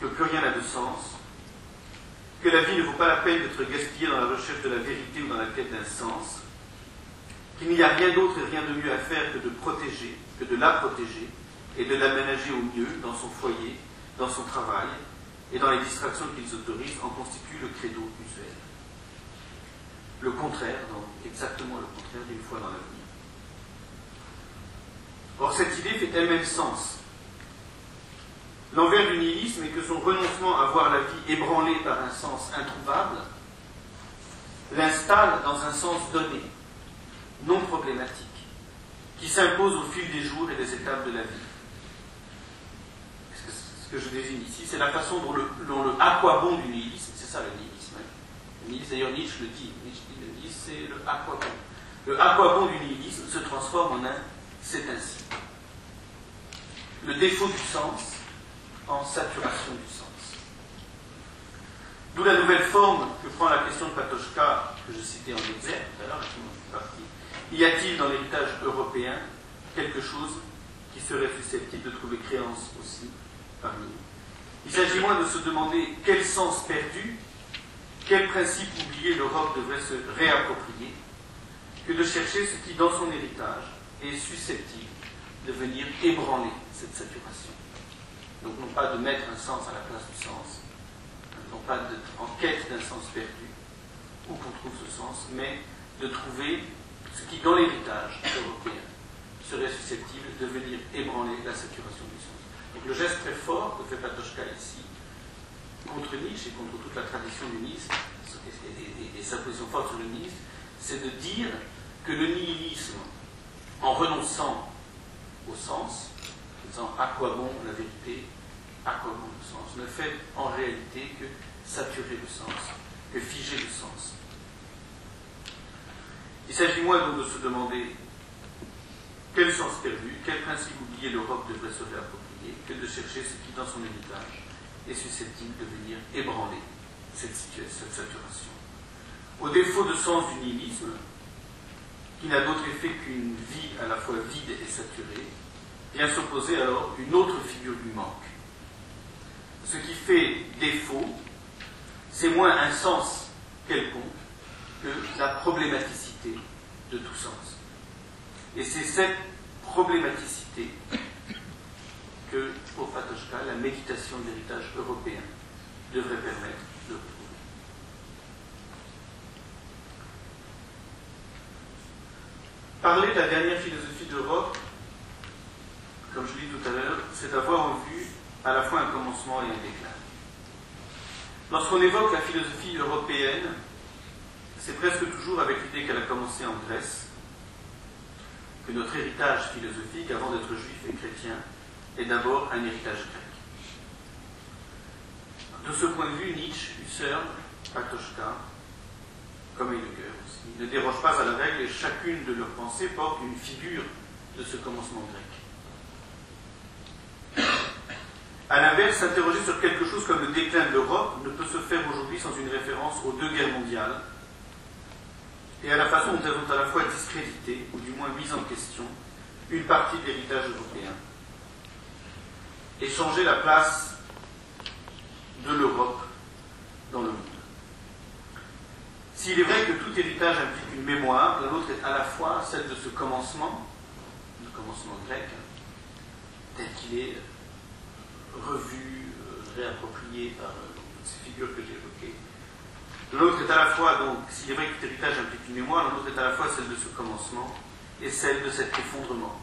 que plus rien n'a de sens, que la vie ne vaut pas la peine d'être gaspillée dans la recherche de la vérité ou dans la quête d'un sens, qu'il n'y a rien d'autre et rien de mieux à faire que de protéger, que de la protéger et de l'aménager au mieux dans son foyer, dans son travail et dans les distractions qu'ils autorisent en constitue le credo usuel. Le contraire, donc exactement le contraire d'une foi dans l'avenir. Or, cette idée fait elle-même sens L'envers du nihilisme est que son renoncement à voir la vie ébranlée par un sens introuvable l'installe dans un sens donné, non problématique, qui s'impose au fil des jours et des étapes de la vie. Ce que je désigne ici, c'est la façon dont le, à quoi bon du nihilisme, c'est ça le nihilisme. Hein. Le nihilisme, d'ailleurs Nietzsche le dit, Nietzsche dit le nihilisme, c'est le à quoi bon. Le à quoi bon du nihilisme se transforme en un c'est ainsi. Le défaut du sens en saturation du sens. D'où la nouvelle forme que prend la question de Patochka, que je citais en exergue tout à l'heure, Y a-t-il dans l'héritage européen quelque chose qui serait susceptible de trouver créance aussi parmi nous? Il s'agit moins de se demander quel sens perdu, quel principe oublié l'Europe devrait se réapproprier, que de chercher ce qui, dans son héritage, est susceptible de venir ébranler cette saturation. Donc non pas de mettre un sens à la place du sens, non pas en quête d'un sens perdu, où qu'on trouve ce sens, mais de trouver ce qui, dans l'héritage européen, serait susceptible de venir ébranler la saturation du sens. Donc le geste très fort que fait Patochka ici, contre Nietzsche et contre toute la tradition uniste, et, et sa position forte sur le nihilisme, c'est de dire que le nihilisme, en renonçant au sens, en disant à quoi bon la vérité, à quoi bon le sens, ne fait en réalité que saturer le sens, que figer le sens. Il s'agit moins donc de se demander quel sens perdu, quel principe oublié l'Europe devrait se réapproprier, que de chercher ce qui, dans son héritage, est susceptible de venir ébranler cette, cette saturation. Au défaut de sens du nihilisme, qui n'a d'autre effet qu'une vie à la fois vide et saturée, vient s'opposer alors une autre figure du manque. Ce qui fait défaut, c'est moins un sens quelconque que la problématicité de tout sens. Et c'est cette problématicité que, pour Patochka, la méditation de l'héritage européen devrait permettre de retrouver. Parler de la dernière philosophie d'Europe, comme je l'ai dit tout à l'heure, c'est avoir en vue à la fois un commencement et un déclin. Lorsqu'on évoque la philosophie européenne, c'est presque toujours avec l'idée qu'elle a commencé en Grèce, que notre héritage philosophique, avant d'être juif et chrétien, est d'abord un héritage grec. De ce point de vue, Nietzsche, Husserl, Patochka, comme Heidegger aussi, ne dérogent pas à la règle et chacune de leurs pensées porte une figure de ce commencement grec. A l'inverse, s'interroger sur quelque chose comme le déclin de l'Europe ne peut se faire aujourd'hui sans une référence aux deux guerres mondiales et à la façon dont elles ont à la fois discrédité, ou du moins mis en question, une partie de l'héritage européen et changer la place de l'Europe dans le monde. S'il est vrai que tout héritage implique une mémoire, la nôtre est à la fois celle de ce commencement, le commencement grec, tel qu'il est revu, euh, réapproprié par euh, ces figures que j'ai évoquées. L'autre est à la fois, donc, s'il est vrai que tout héritage implique une mémoire, l'autre est à la fois celle de ce commencement et celle de cet effondrement.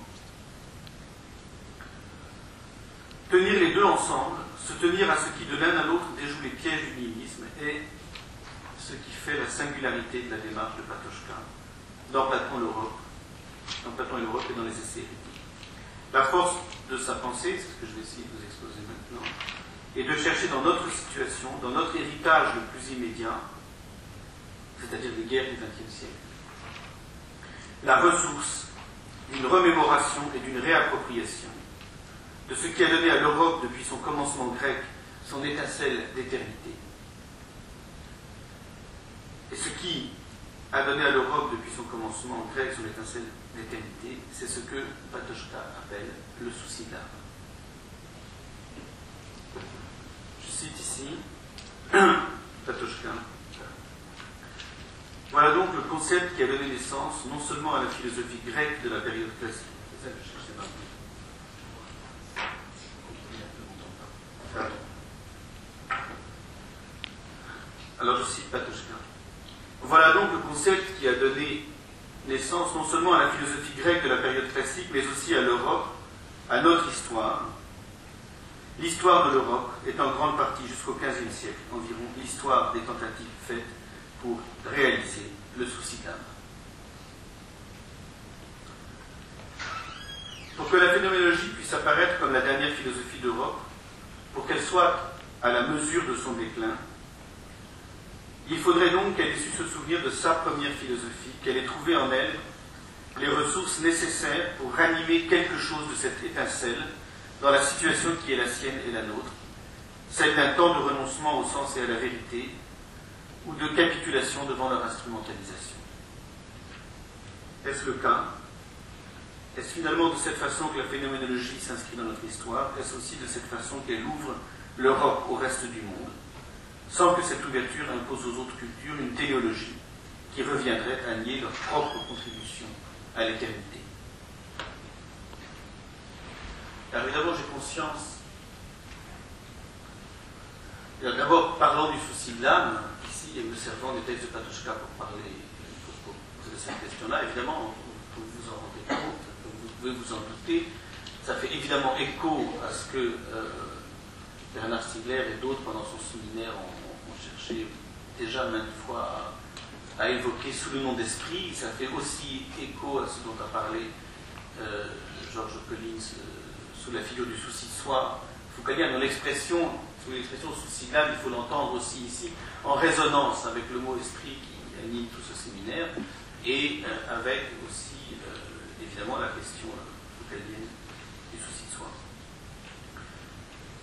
Tenir les deux ensemble, se tenir à ce qui de l'un à l'autre déjoue les pièges du nihilisme est ce qui fait la singularité de la démarche de Patochka dans Platon l'Europe, dans Platon et l'Europe et dans les essais La force de sa pensée, c'est ce que je vais essayer de vous exposer maintenant, est de chercher dans notre situation, dans notre héritage le plus immédiat, c'est-à-dire les guerres du XXe siècle, la ressource d'une remémoration et d'une réappropriation de ce qui a donné à l'Europe depuis son commencement grec son étincelle d'éternité. Et ce qui a donné à l'Europe depuis son commencement grec son étincelle d'éternité, c'est ce que Patochka appelle le souci d'âme. Je cite ici Patochka. Voilà donc le concept qui a donné naissance non seulement à la philosophie grecque de la période classique, Alors je cite Patochka. Voilà donc le concept qui a donné naissance non seulement à la philosophie grecque de la période classique, mais aussi à l'Europe, à notre histoire. L'histoire de l'Europe est en grande partie jusqu'au XVe siècle environ l'histoire des tentatives faites pour réaliser le souci d'âme. Pour que la phénoménologie puisse apparaître comme la dernière philosophie d'Europe, pour qu'elle soit à la mesure de son déclin, il faudrait donc qu'elle ait su se souvenir de sa première philosophie, qu'elle ait trouvé en elle les ressources nécessaires pour ranimer quelque chose de cette étincelle dans la situation qui est la sienne et la nôtre, celle d'un temps de renoncement au sens et à la vérité, ou de capitulation devant leur instrumentalisation. Est-ce le cas? Est-ce finalement de cette façon que la phénoménologie s'inscrit dans notre histoire? Est-ce aussi de cette façon qu'elle ouvre l'Europe au reste du monde, sans que cette ouverture impose aux autres cultures une théologie qui reviendrait à nier leur propre contribution à l'éternité. Alors évidemment, j'ai conscience. D'abord, parlons du souci de l'âme, ici, et me servant des textes de Patochka pour parler de cette question-là. Évidemment, vous vous en rendez compte, vous pouvez vous en douter. Ça fait évidemment écho à ce que euh, Bernard Stiegler et d'autres, pendant son séminaire, ont, cherché déjà maintes fois à, évoquer sous le nom d'esprit. Ça fait aussi écho à ce dont a parlé euh, Georges Collins sous la figure du souci de soi. Foucaultien, dans l'expression, sous l'expression souci d'âme, il faut l'entendre aussi ici, en résonance avec le mot esprit qui anime tout ce séminaire, et euh, avec aussi, euh, évidemment, la question euh, foucaultienne du souci de soi.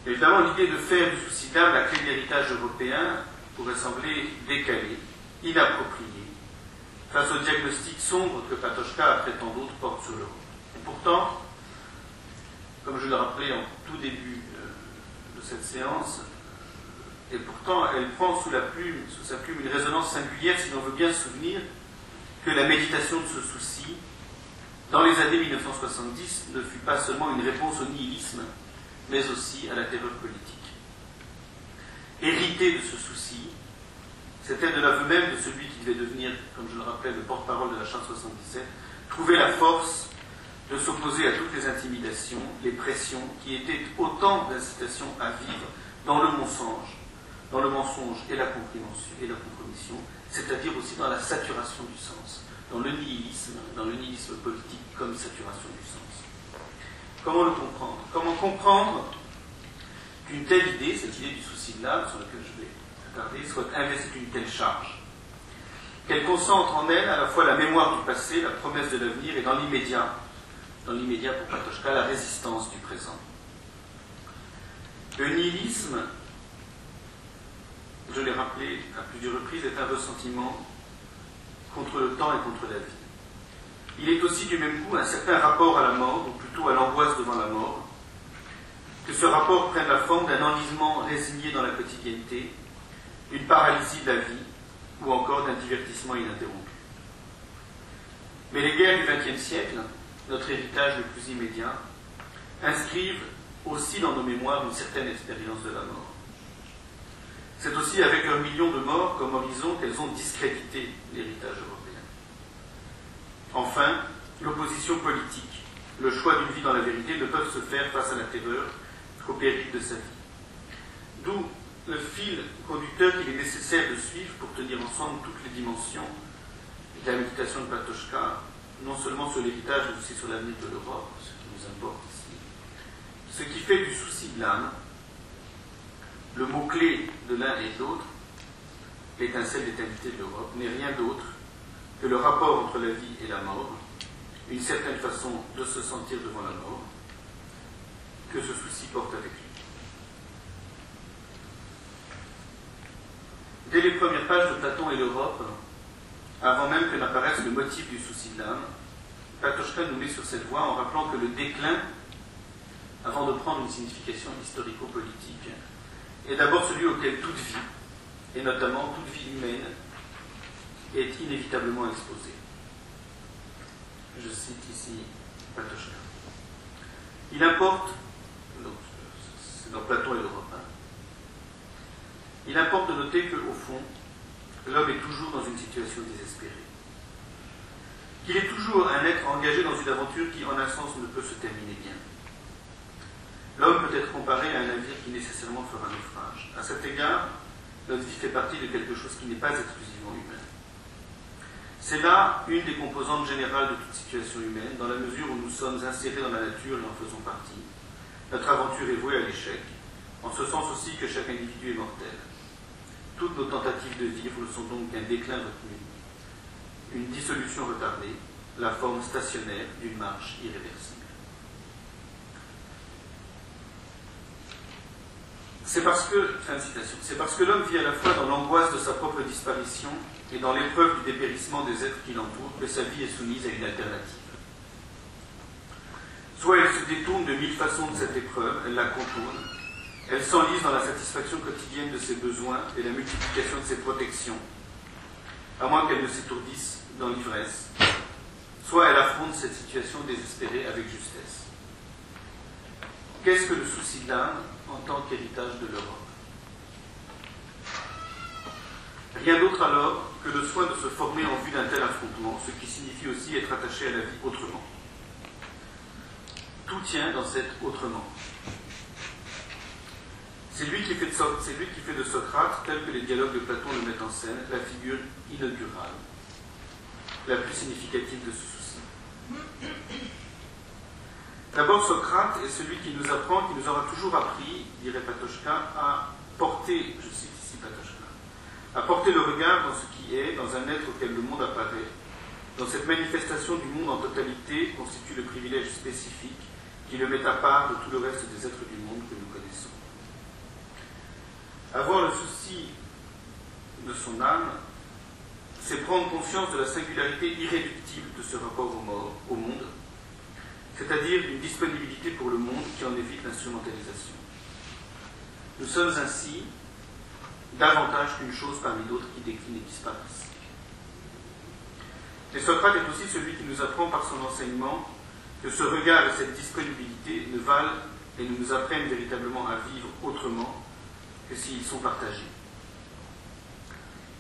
Évidemment, l'idée de faire du souci d'âme la clé de l'héritage européen pourrait sembler décalée, inappropriée, face au diagnostic sombre que Patochka, après tant d'autres, porte sur l'Europe. Et pourtant, comme je le rappelais en tout début euh, de cette séance, euh, et pourtant elle prend sous, sous sa plume une résonance singulière si l'on veut bien se souvenir que la méditation de ce souci, dans les années 1970, ne fut pas seulement une réponse au nihilisme, mais aussi à la terreur politique. Hérité de ce souci, c'était de l'aveu même de celui qui devait devenir, comme je le rappelais, le porte-parole de la Charte 77, trouver la force de s'opposer à toutes les intimidations, les pressions, qui étaient autant d'incitations à vivre dans le mensonge, dans le mensonge et la compromission, c'est-à-dire aussi dans la saturation du sens, dans le nihilisme, dans le nihilisme politique comme saturation du sens. Comment le comprendre? Comment comprendre qu'une telle idée, cette idée du souci de l'âme, sur laquelle je vais soit investie d'une telle charge Qu'elle concentre en elle à la fois la mémoire du passé, la promesse de l'avenir et dans l'immédiat, dans l'immédiat pour Patochka, la résistance du présent. Le nihilisme, je l'ai rappelé à plusieurs reprises, est un ressentiment contre le temps et contre la vie. Il est aussi du même coup un certain rapport à la mort, ou plutôt à l'angoisse devant la mort, que ce rapport prenne la forme d'un enlisement résigné dans la quotidienneté, d'une paralysie de la vie, ou encore d'un divertissement ininterrompu. Mais les guerres du XXe siècle, notre héritage le plus immédiat, inscrivent aussi dans nos mémoires une certaine expérience de la mort. C'est aussi avec leurs millions de morts comme horizon qu'elles ont discrédité l'héritage européen. Enfin, l'opposition politique, le choix d'une vie dans la vérité ne peuvent se faire face à la terreur qu'au péril de sa vie. D'où le fil conducteur qu'il est nécessaire de suivre pour tenir ensemble toutes les dimensions de la méditation de Patochka non seulement sur l'héritage, mais aussi sur l'avenir de l'Europe, ce qui nous importe ici. Ce qui fait du souci de l'âme le mot-clé de l'un et de l'autre, l'étincelle d'éternité de l'Europe, n'est rien d'autre que le rapport entre la vie et la mort, une certaine façon de se sentir devant la mort, que ce souci porte avec lui. Dès les premières pages de Platon et l'Europe, avant même que n'apparaisse le motif du souci de l'âme, Patochka nous met sur cette voie en rappelant que le déclin, avant de prendre une signification historico-politique, est d'abord celui auquel toute vie, et notamment toute vie humaine, est inévitablement exposée. Je cite ici Patochka. Il importe, c'est dans Platon et l'Europe, hein, il importe de noter qu'au fond, l'homme est toujours dans une situation désespérée. Qu'il est toujours un être engagé dans une aventure qui, en un sens, ne peut se terminer bien. L'homme peut être comparé à un navire qui nécessairement fera naufrage. À cet égard, notre vie fait partie de quelque chose qui n'est pas exclusivement humain. C'est là une des composantes générales de toute situation humaine, dans la mesure où nous sommes insérés dans la nature et en faisons partie. Notre aventure est vouée à l'échec, en ce sens aussi que chaque individu est mortel. Toutes nos tentatives de vivre ne sont donc qu'un déclin retenu, une dissolution retardée, la forme stationnaire d'une marche irréversible. C'est parce que, c'est parce que l'homme vit à la fois dans l'angoisse de sa propre disparition et dans l'épreuve du dépérissement des êtres qui l'entourent que sa vie est soumise à une alternative. Soit elle se détourne de mille façons de cette épreuve, elle la contourne, Elle s'enlise dans la satisfaction quotidienne de ses besoins et la multiplication de ses protections, à moins qu'elle ne s'étourdisse dans l'ivresse. Soit elle affronte cette situation désespérée avec justesse. Qu'est-ce que le souci de l'âme en tant qu'héritage de l'Europe? Rien d'autre alors que le soin de se former en vue d'un tel affrontement, ce qui signifie aussi être attaché à la vie autrement. Tout tient dans cet autrement. C'est lui, qui fait de, Socrate, tel que les dialogues de Platon le mettent en scène, la figure inaugurale, la plus significative de ce souci. D'abord, Socrate est celui qui nous apprend, qui nous aura toujours appris, dirait Patochka, à porter, je cite ici Patochka, à porter le regard dans ce qui est, dans un être auquel le monde apparaît, dans cette manifestation du monde en totalité constitue le privilège spécifique qui le met à part de tout le reste des êtres du monde que nous. Avoir le souci de son âme, c'est prendre conscience de la singularité irréductible de ce rapport au, monde, c'est-à-dire d'une disponibilité pour le monde qui en évite l'instrumentalisation. Nous sommes ainsi davantage qu'une chose parmi d'autres qui déclinent et disparaissent. Et Socrate est aussi celui qui nous apprend par son enseignement que ce regard et cette disponibilité ne valent et ne nous apprennent véritablement à vivre autrement que s'ils sont partagés.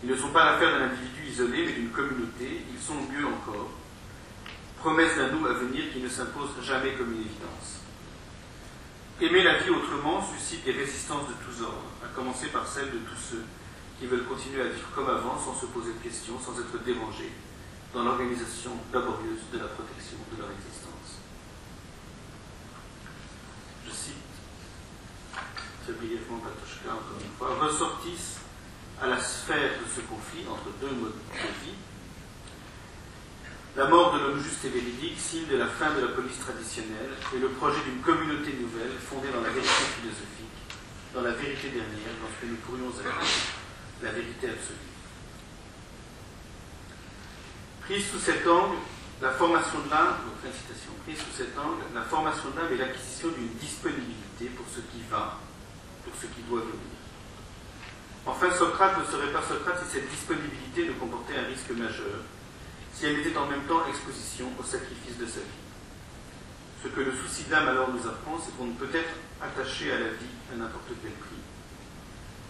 Ils ne sont pas l'affaire d'un individu isolé, mais d'une communauté. Ils sont mieux encore, promesse d'un nous à venir qui ne s'impose jamais comme une évidence. Aimer la vie autrement suscite des résistances de tous ordres, à commencer par celle de tous ceux qui veulent continuer à vivre comme avant sans se poser de questions, sans être dérangés dans l'organisation laborieuse de la protection de leur existence. Je cite brièvement encore une fois, ressortissent à la sphère de ce conflit entre deux modes de vie la mort de l'homme juste et véridique, signe de la fin de la police traditionnelle, et le projet d'une communauté nouvelle fondée dans la vérité philosophique, dans la vérité dernière, dans ce que nous pourrions appeler la vérité absolue. Prise sous cet angle, la formation de l'âme, donc prise sous cet angle, la formation de l'âme est l'acquisition d'une disponibilité pour ce qui va, pour ce qui doit venir. Enfin, Socrate ne serait pas Socrate si cette disponibilité ne comportait un risque majeur, si elle était en même temps exposition au sacrifice de sa vie. Ce que le souci d'âme alors nous apprend, c'est qu'on ne peut être attaché à la vie à n'importe quel prix.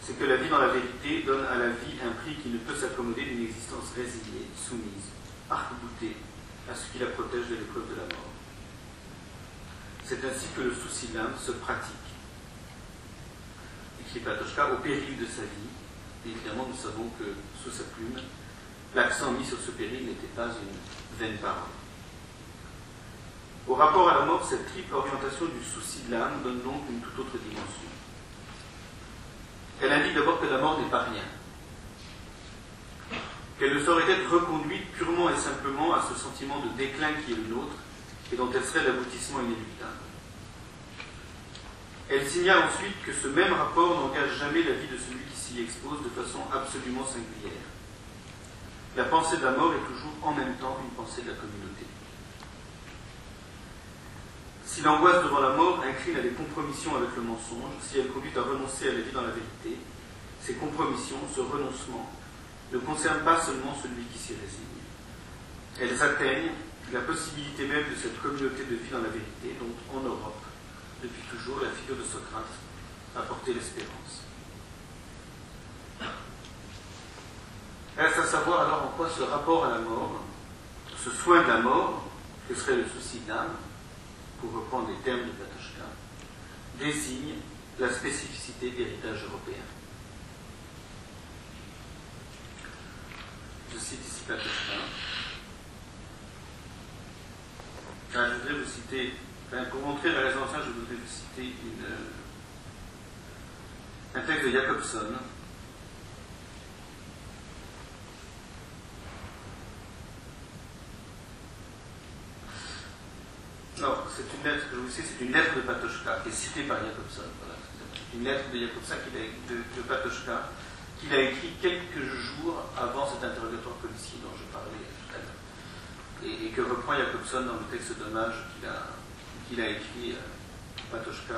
C'est que la vie dans la vérité donne à la vie un prix qui ne peut s'accommoder d'une existence résignée, soumise, arc-boutée à ce qui la protège de l'épreuve de la mort. C'est ainsi que le souci d'âme se pratique. Au péril de sa vie. évidemment, nous savons que sous sa plume, l'accent mis sur ce péril n'était pas une vaine parole. Au rapport à la mort, cette triple orientation du souci de l'âme donne donc une toute autre dimension. Elle indique d'abord que la mort n'est pas rien, qu'elle ne saurait être reconduite purement et simplement à ce sentiment de déclin qui est le nôtre et dont elle serait l'aboutissement inéluctable. Elle signale ensuite que ce même rapport n'engage jamais la vie de celui qui s'y expose de façon absolument singulière la pensée de la mort est toujours en même temps une pensée de la communauté. Si l'angoisse devant la mort incline à des compromissions avec le mensonge, si elle conduit à renoncer à la vie dans la vérité, ces compromissions, ce renoncement, ne concernent pas seulement celui qui s'y résigne. Elles atteignent la possibilité même de cette communauté de vie dans la vérité, dont en Europe, depuis toujours, la figure de Socrate a porté l'espérance. Reste à savoir alors en quoi ce rapport à la mort, ce soin de la mort, que serait le souci d'âme, pour reprendre les termes de Patochka, désigne la spécificité de l'héritage européen. Je cite ici Patochka. je voudrais vous citer, pour montrer la raison ça, je voudrais vous citer un texte de Jacobson, Non, c'est une lettre, je vous sais, c'est une lettre de Patochka qui est citée par Jacobson. Voilà. Une lettre de Jacobson de, Patochka qu'il a écrit quelques jours avant cet interrogatoire policier dont je parlais tout à l'heure. Et, que reprend Jacobson dans le texte d'hommage qu'il a, qu'il a écrit à Patochka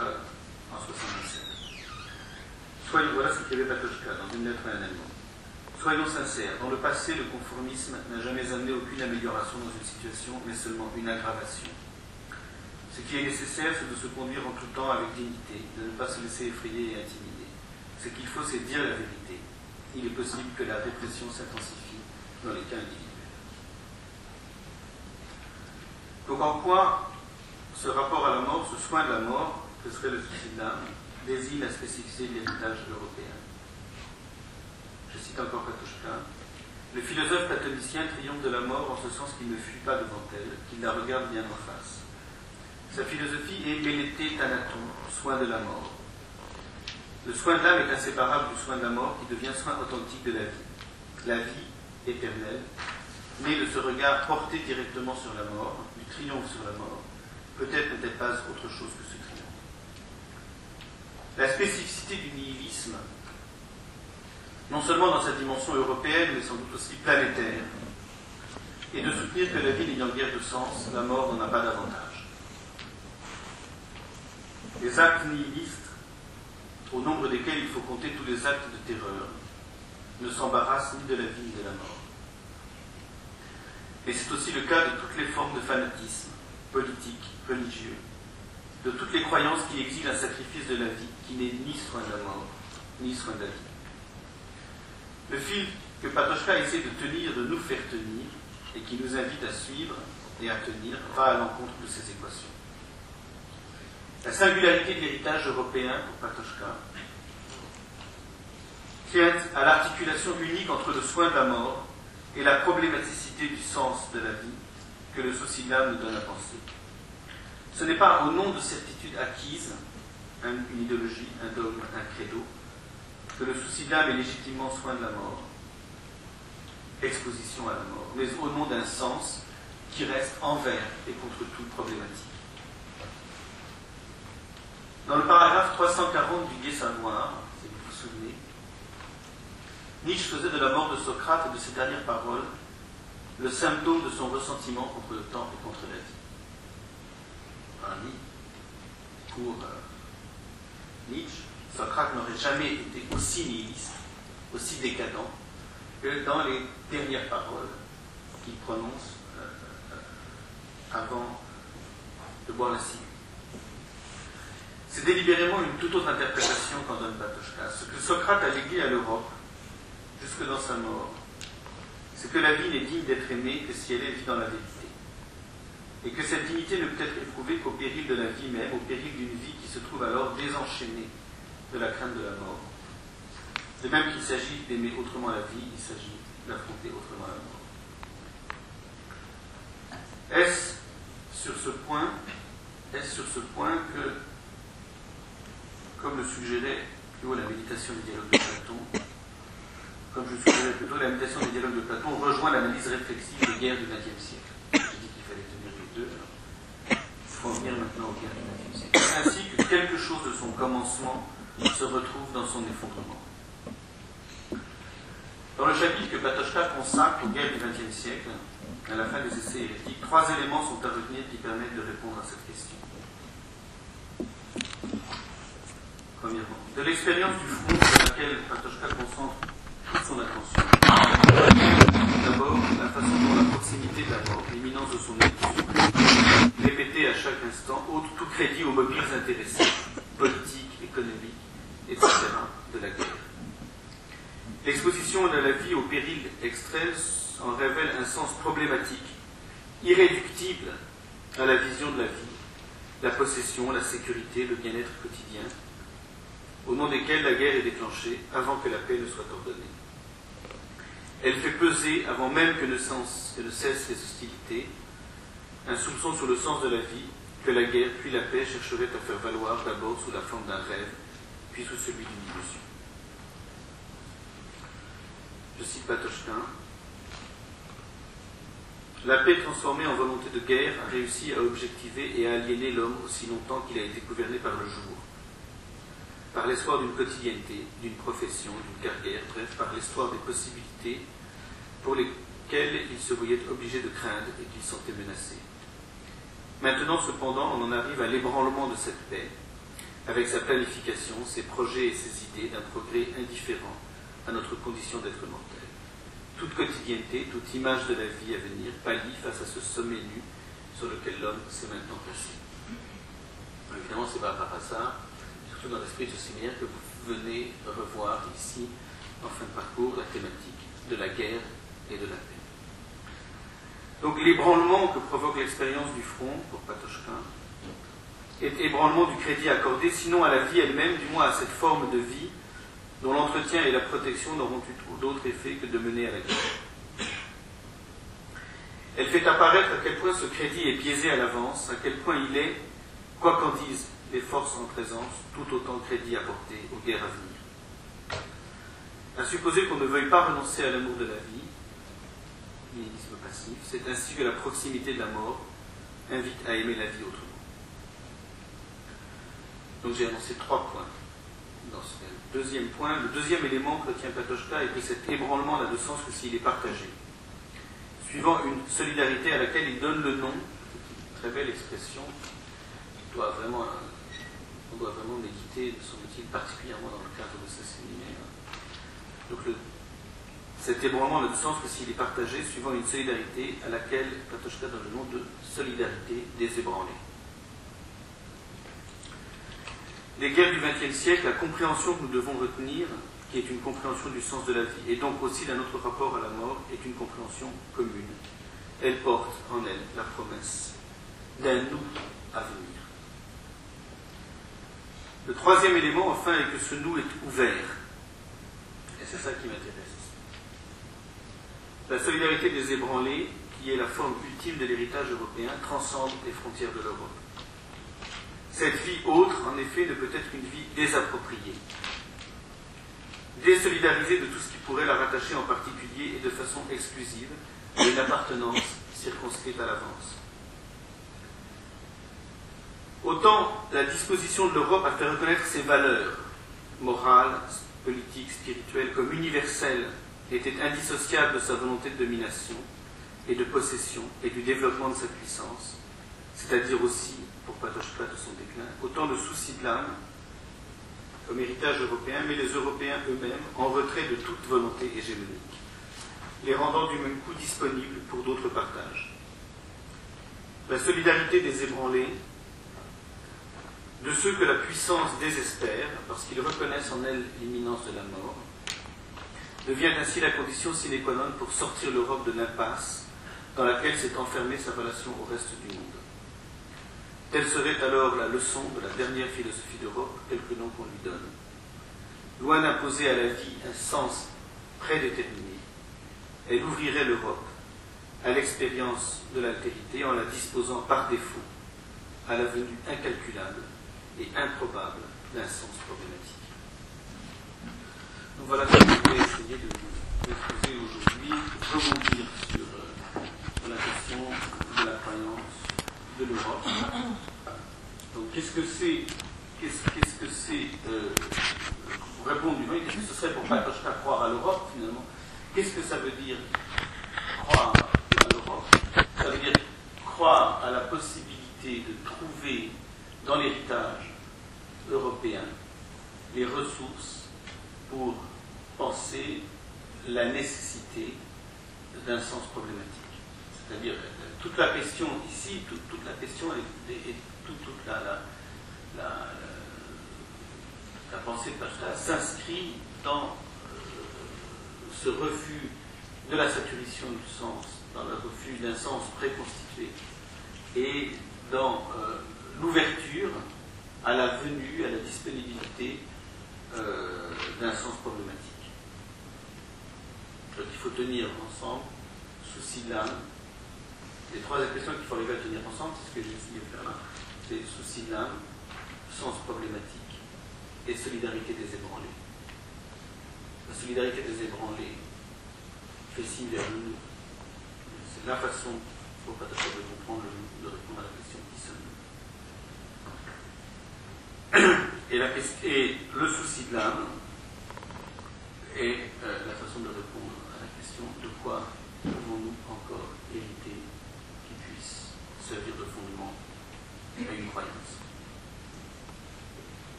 en 1977. Soyons, voilà ce qu'écrivait Patochka dans une lettre à un Allemand. Soyons sincères, dans le passé, le conformisme n'a jamais amené aucune amélioration dans une situation, mais seulement une aggravation. Ce qui est nécessaire, c'est de se conduire en tout temps avec dignité, de ne pas se laisser effrayer et intimider. Ce qu'il faut, c'est dire la vérité. Il est possible que la répression s'intensifie dans les cas individuels. Donc en quoi ce rapport à la mort, ce soin de la mort, que serait le suicide d'âme, désigne la spécificité de l'héritage européen Je cite encore Patochka. Le philosophe platonicien triomphe de la mort en ce sens qu'il ne fuit pas devant elle, qu'il la regarde bien en face. Sa philosophie est Mélété Thanaton, soin de la mort. Le soin de l'âme est inséparable du soin de la mort qui devient soin authentique de la vie. La vie éternelle, née de ce regard porté directement sur la mort, du triomphe sur la mort, peut-être n'est-elle pas autre chose que ce triomphe. La spécificité du nihilisme, non seulement dans sa dimension européenne, mais sans doute aussi planétaire, est de soutenir que la vie n'ayant guère de sens, la mort n'en a pas davantage. Les actes nihilistes, au nombre desquels il faut compter tous les actes de terreur, ne s'embarrassent ni de la vie ni de la mort. Et c'est aussi le cas de toutes les formes de fanatisme, politique, religieux, de toutes les croyances qui exigent un sacrifice de la vie, qui n'est ni soin de la mort, ni soin de la vie. Le fil que Patochka essaie de tenir, de nous faire tenir, et qui nous invite à suivre et à tenir, va à l'encontre de ces équations. La singularité de l'héritage européen pour Patochka tient à l'articulation unique entre le soin de la mort et la problématicité du sens de la vie que le l'âme nous donne à penser. Ce n'est pas au nom de certitudes acquises, une idéologie, un dogme, un credo, que le l'âme est légitimement soin de la mort, exposition à la mort, mais au nom d'un sens qui reste envers et contre toute problématique. Dans le paragraphe 340 du Gai si vous vous souvenez, Nietzsche faisait de la mort de Socrate et de ses dernières paroles le symptôme de son ressentiment contre le temps et contre la vie. pour euh, Nietzsche, Socrate n'aurait jamais été aussi nihiliste, aussi décadent que dans les dernières paroles qu'il prononce euh, euh, avant de boire la ciguë. C'est délibérément une toute autre interprétation qu'en donne Patochka. Ce que Socrate a légué à l'Europe, jusque dans sa mort, c'est que la vie n'est digne d'être aimée que si elle est vue dans la vérité. Et que cette dignité ne peut être éprouvée qu'au péril de la vie même, au péril d'une vie qui se trouve alors désenchaînée de la crainte de la mort. De même qu'il s'agit d'aimer autrement la vie, il s'agit d'affronter autrement la mort. Est-ce sur ce point, est-ce sur ce point que comme le suggérait plutôt la méditation des dialogues de Platon, comme je suggérais plutôt la méditation des dialogues de Platon rejoint l'analyse réflexive des guerres du XXe siècle. J'ai dit qu'il fallait tenir les deux, il faut en venir maintenant aux guerres du XXe siècle. Ainsi que quelque chose de son commencement se retrouve dans son effondrement. Dans le chapitre que Patochka consacre aux guerres du XXe siècle, à la fin des essais hérétiques, trois éléments sont à retenir qui permettent de répondre à cette question. premièrement. De l'expérience du front sur laquelle Patochka concentre toute son attention. D'abord, la façon dont la proximité de la mort, l'imminence de son élection, répétée à chaque instant, ôte tout crédit aux mobiles intéressés, politiques, économiques, etc., de la guerre. L'exposition de la vie au péril extrême en révèle un sens problématique, irréductible à la vision de la vie, la possession, la sécurité, le bien-être quotidien, au nom desquels la guerre est déclenchée avant que la paix ne soit ordonnée. Elle fait peser, avant même que ne, cessent les hostilités, un soupçon sur le sens de la vie que la guerre puis la paix chercheraient à faire valoir d'abord sous la forme d'un rêve, puis sous celui d'une illusion. Je cite Patochkin. La paix transformée en volonté de guerre a réussi à objectiver et à aliéner l'homme aussi longtemps qu'il a été gouverné par le jour par l'espoir d'une quotidienneté, d'une profession, d'une carrière, bref, par l'espoir des possibilités pour lesquelles il se voyait obligé de craindre et qu'il sentait menacé. Maintenant, cependant, on en arrive à l'ébranlement de cette paix, avec sa planification, ses projets et ses idées d'un progrès indifférent à notre condition d'être mortel. Toute quotidienneté, toute image de la vie à venir pâlit face à ce sommet nu sur lequel l'homme s'est maintenant placé. Évidemment, ce n'est pas par hasard, surtout dans l'esprit de ce séminaire, que vous venez revoir ici, en fin de parcours, la thématique de la guerre et de la paix. Donc l'ébranlement que provoque l'expérience du front pour Patochka est ébranlement du crédit accordé, sinon à la vie elle-même, du moins à cette forme de vie dont l'entretien et la protection n'auront eu d'autre effet que de mener à la guerre. Elle fait apparaître à quel point ce crédit est biaisé à l'avance, à quel point il est, quoi qu'en disent les forces en présence, tout autant crédit apporté aux guerres à venir. À supposer qu'on ne veuille pas renoncer à l'amour de la vie, nihilisme passif, c'est ainsi que la proximité de la mort invite à aimer la vie autrement. Donc j'ai annoncé trois points dans ce deuxième point. Le deuxième élément que retient Patochka est que cet ébranlement n'a de sens que s'il est partagé, suivant une solidarité à laquelle il donne le nom, très belle expression, doit vraiment, on doit vraiment méditer, semble-t-il, particulièrement dans le cadre de ce séminaire. Donc cet ébranlement n'a de sens que s'il est partagé, suivant une solidarité à laquelle Patochka donne le nom de solidarité des ébranlés. les guerres du XXe siècle, la compréhension que nous devons retenir, qui est une compréhension du sens de la vie, et donc aussi d'un autre rapport à la mort, est une compréhension commune. Elle porte en elle la promesse d'un nous à venir. Le troisième élément, enfin, est que ce nous est ouvert. Et c'est ça qui m'intéresse. La solidarité des ébranlés, qui est la forme ultime de l'héritage européen, transcende les frontières de l'Europe. Cette vie autre, en effet, ne peut être qu'une vie désappropriée, désolidarisée de tout ce qui pourrait la rattacher en particulier et de façon exclusive à une appartenance circonscrite à l'avance. Autant la disposition de l'Europe à faire reconnaître ses valeurs morales, politiques, spirituelles comme universelles était indissociable de sa volonté de domination et de possession et du développement de sa puissance, c'est-à-dire aussi pour Patochka de son déclin, autant de soucis de l'âme comme héritage européen, mais les Européens eux-mêmes en retrait de toute volonté hégémonique, les rendant du même coup disponibles pour d'autres partages. La solidarité des ébranlés, de ceux que la puissance désespère, parce qu'ils reconnaissent en elle l'imminence de la mort, devient ainsi la condition sine qua non pour sortir l'Europe de l'impasse dans laquelle s'est enfermée sa relation au reste du monde. Telle serait alors la leçon de la dernière philosophie d'Europe, quelque nom qu'on lui donne. Loin d'imposer à la vie un sens prédéterminé, elle ouvrirait l'Europe à l'expérience de l'altérité en la disposant par défaut à la venue incalculable et improbable d'un sens problématique. Donc voilà ce que je vais essayer de vous exposer aujourd'hui, rebondir sur, euh, la question de la croyance de l'Europe. Donc, qu'est-ce que c'est Qu'est-ce que c'est euh, Pour répondre, oui, qu'est-ce que ce serait pour Patochka croire à l'Europe finalement Qu'est-ce que ça veut dire croire à l'Europe? Ça veut dire croire à la possibilité de trouver dans l'héritage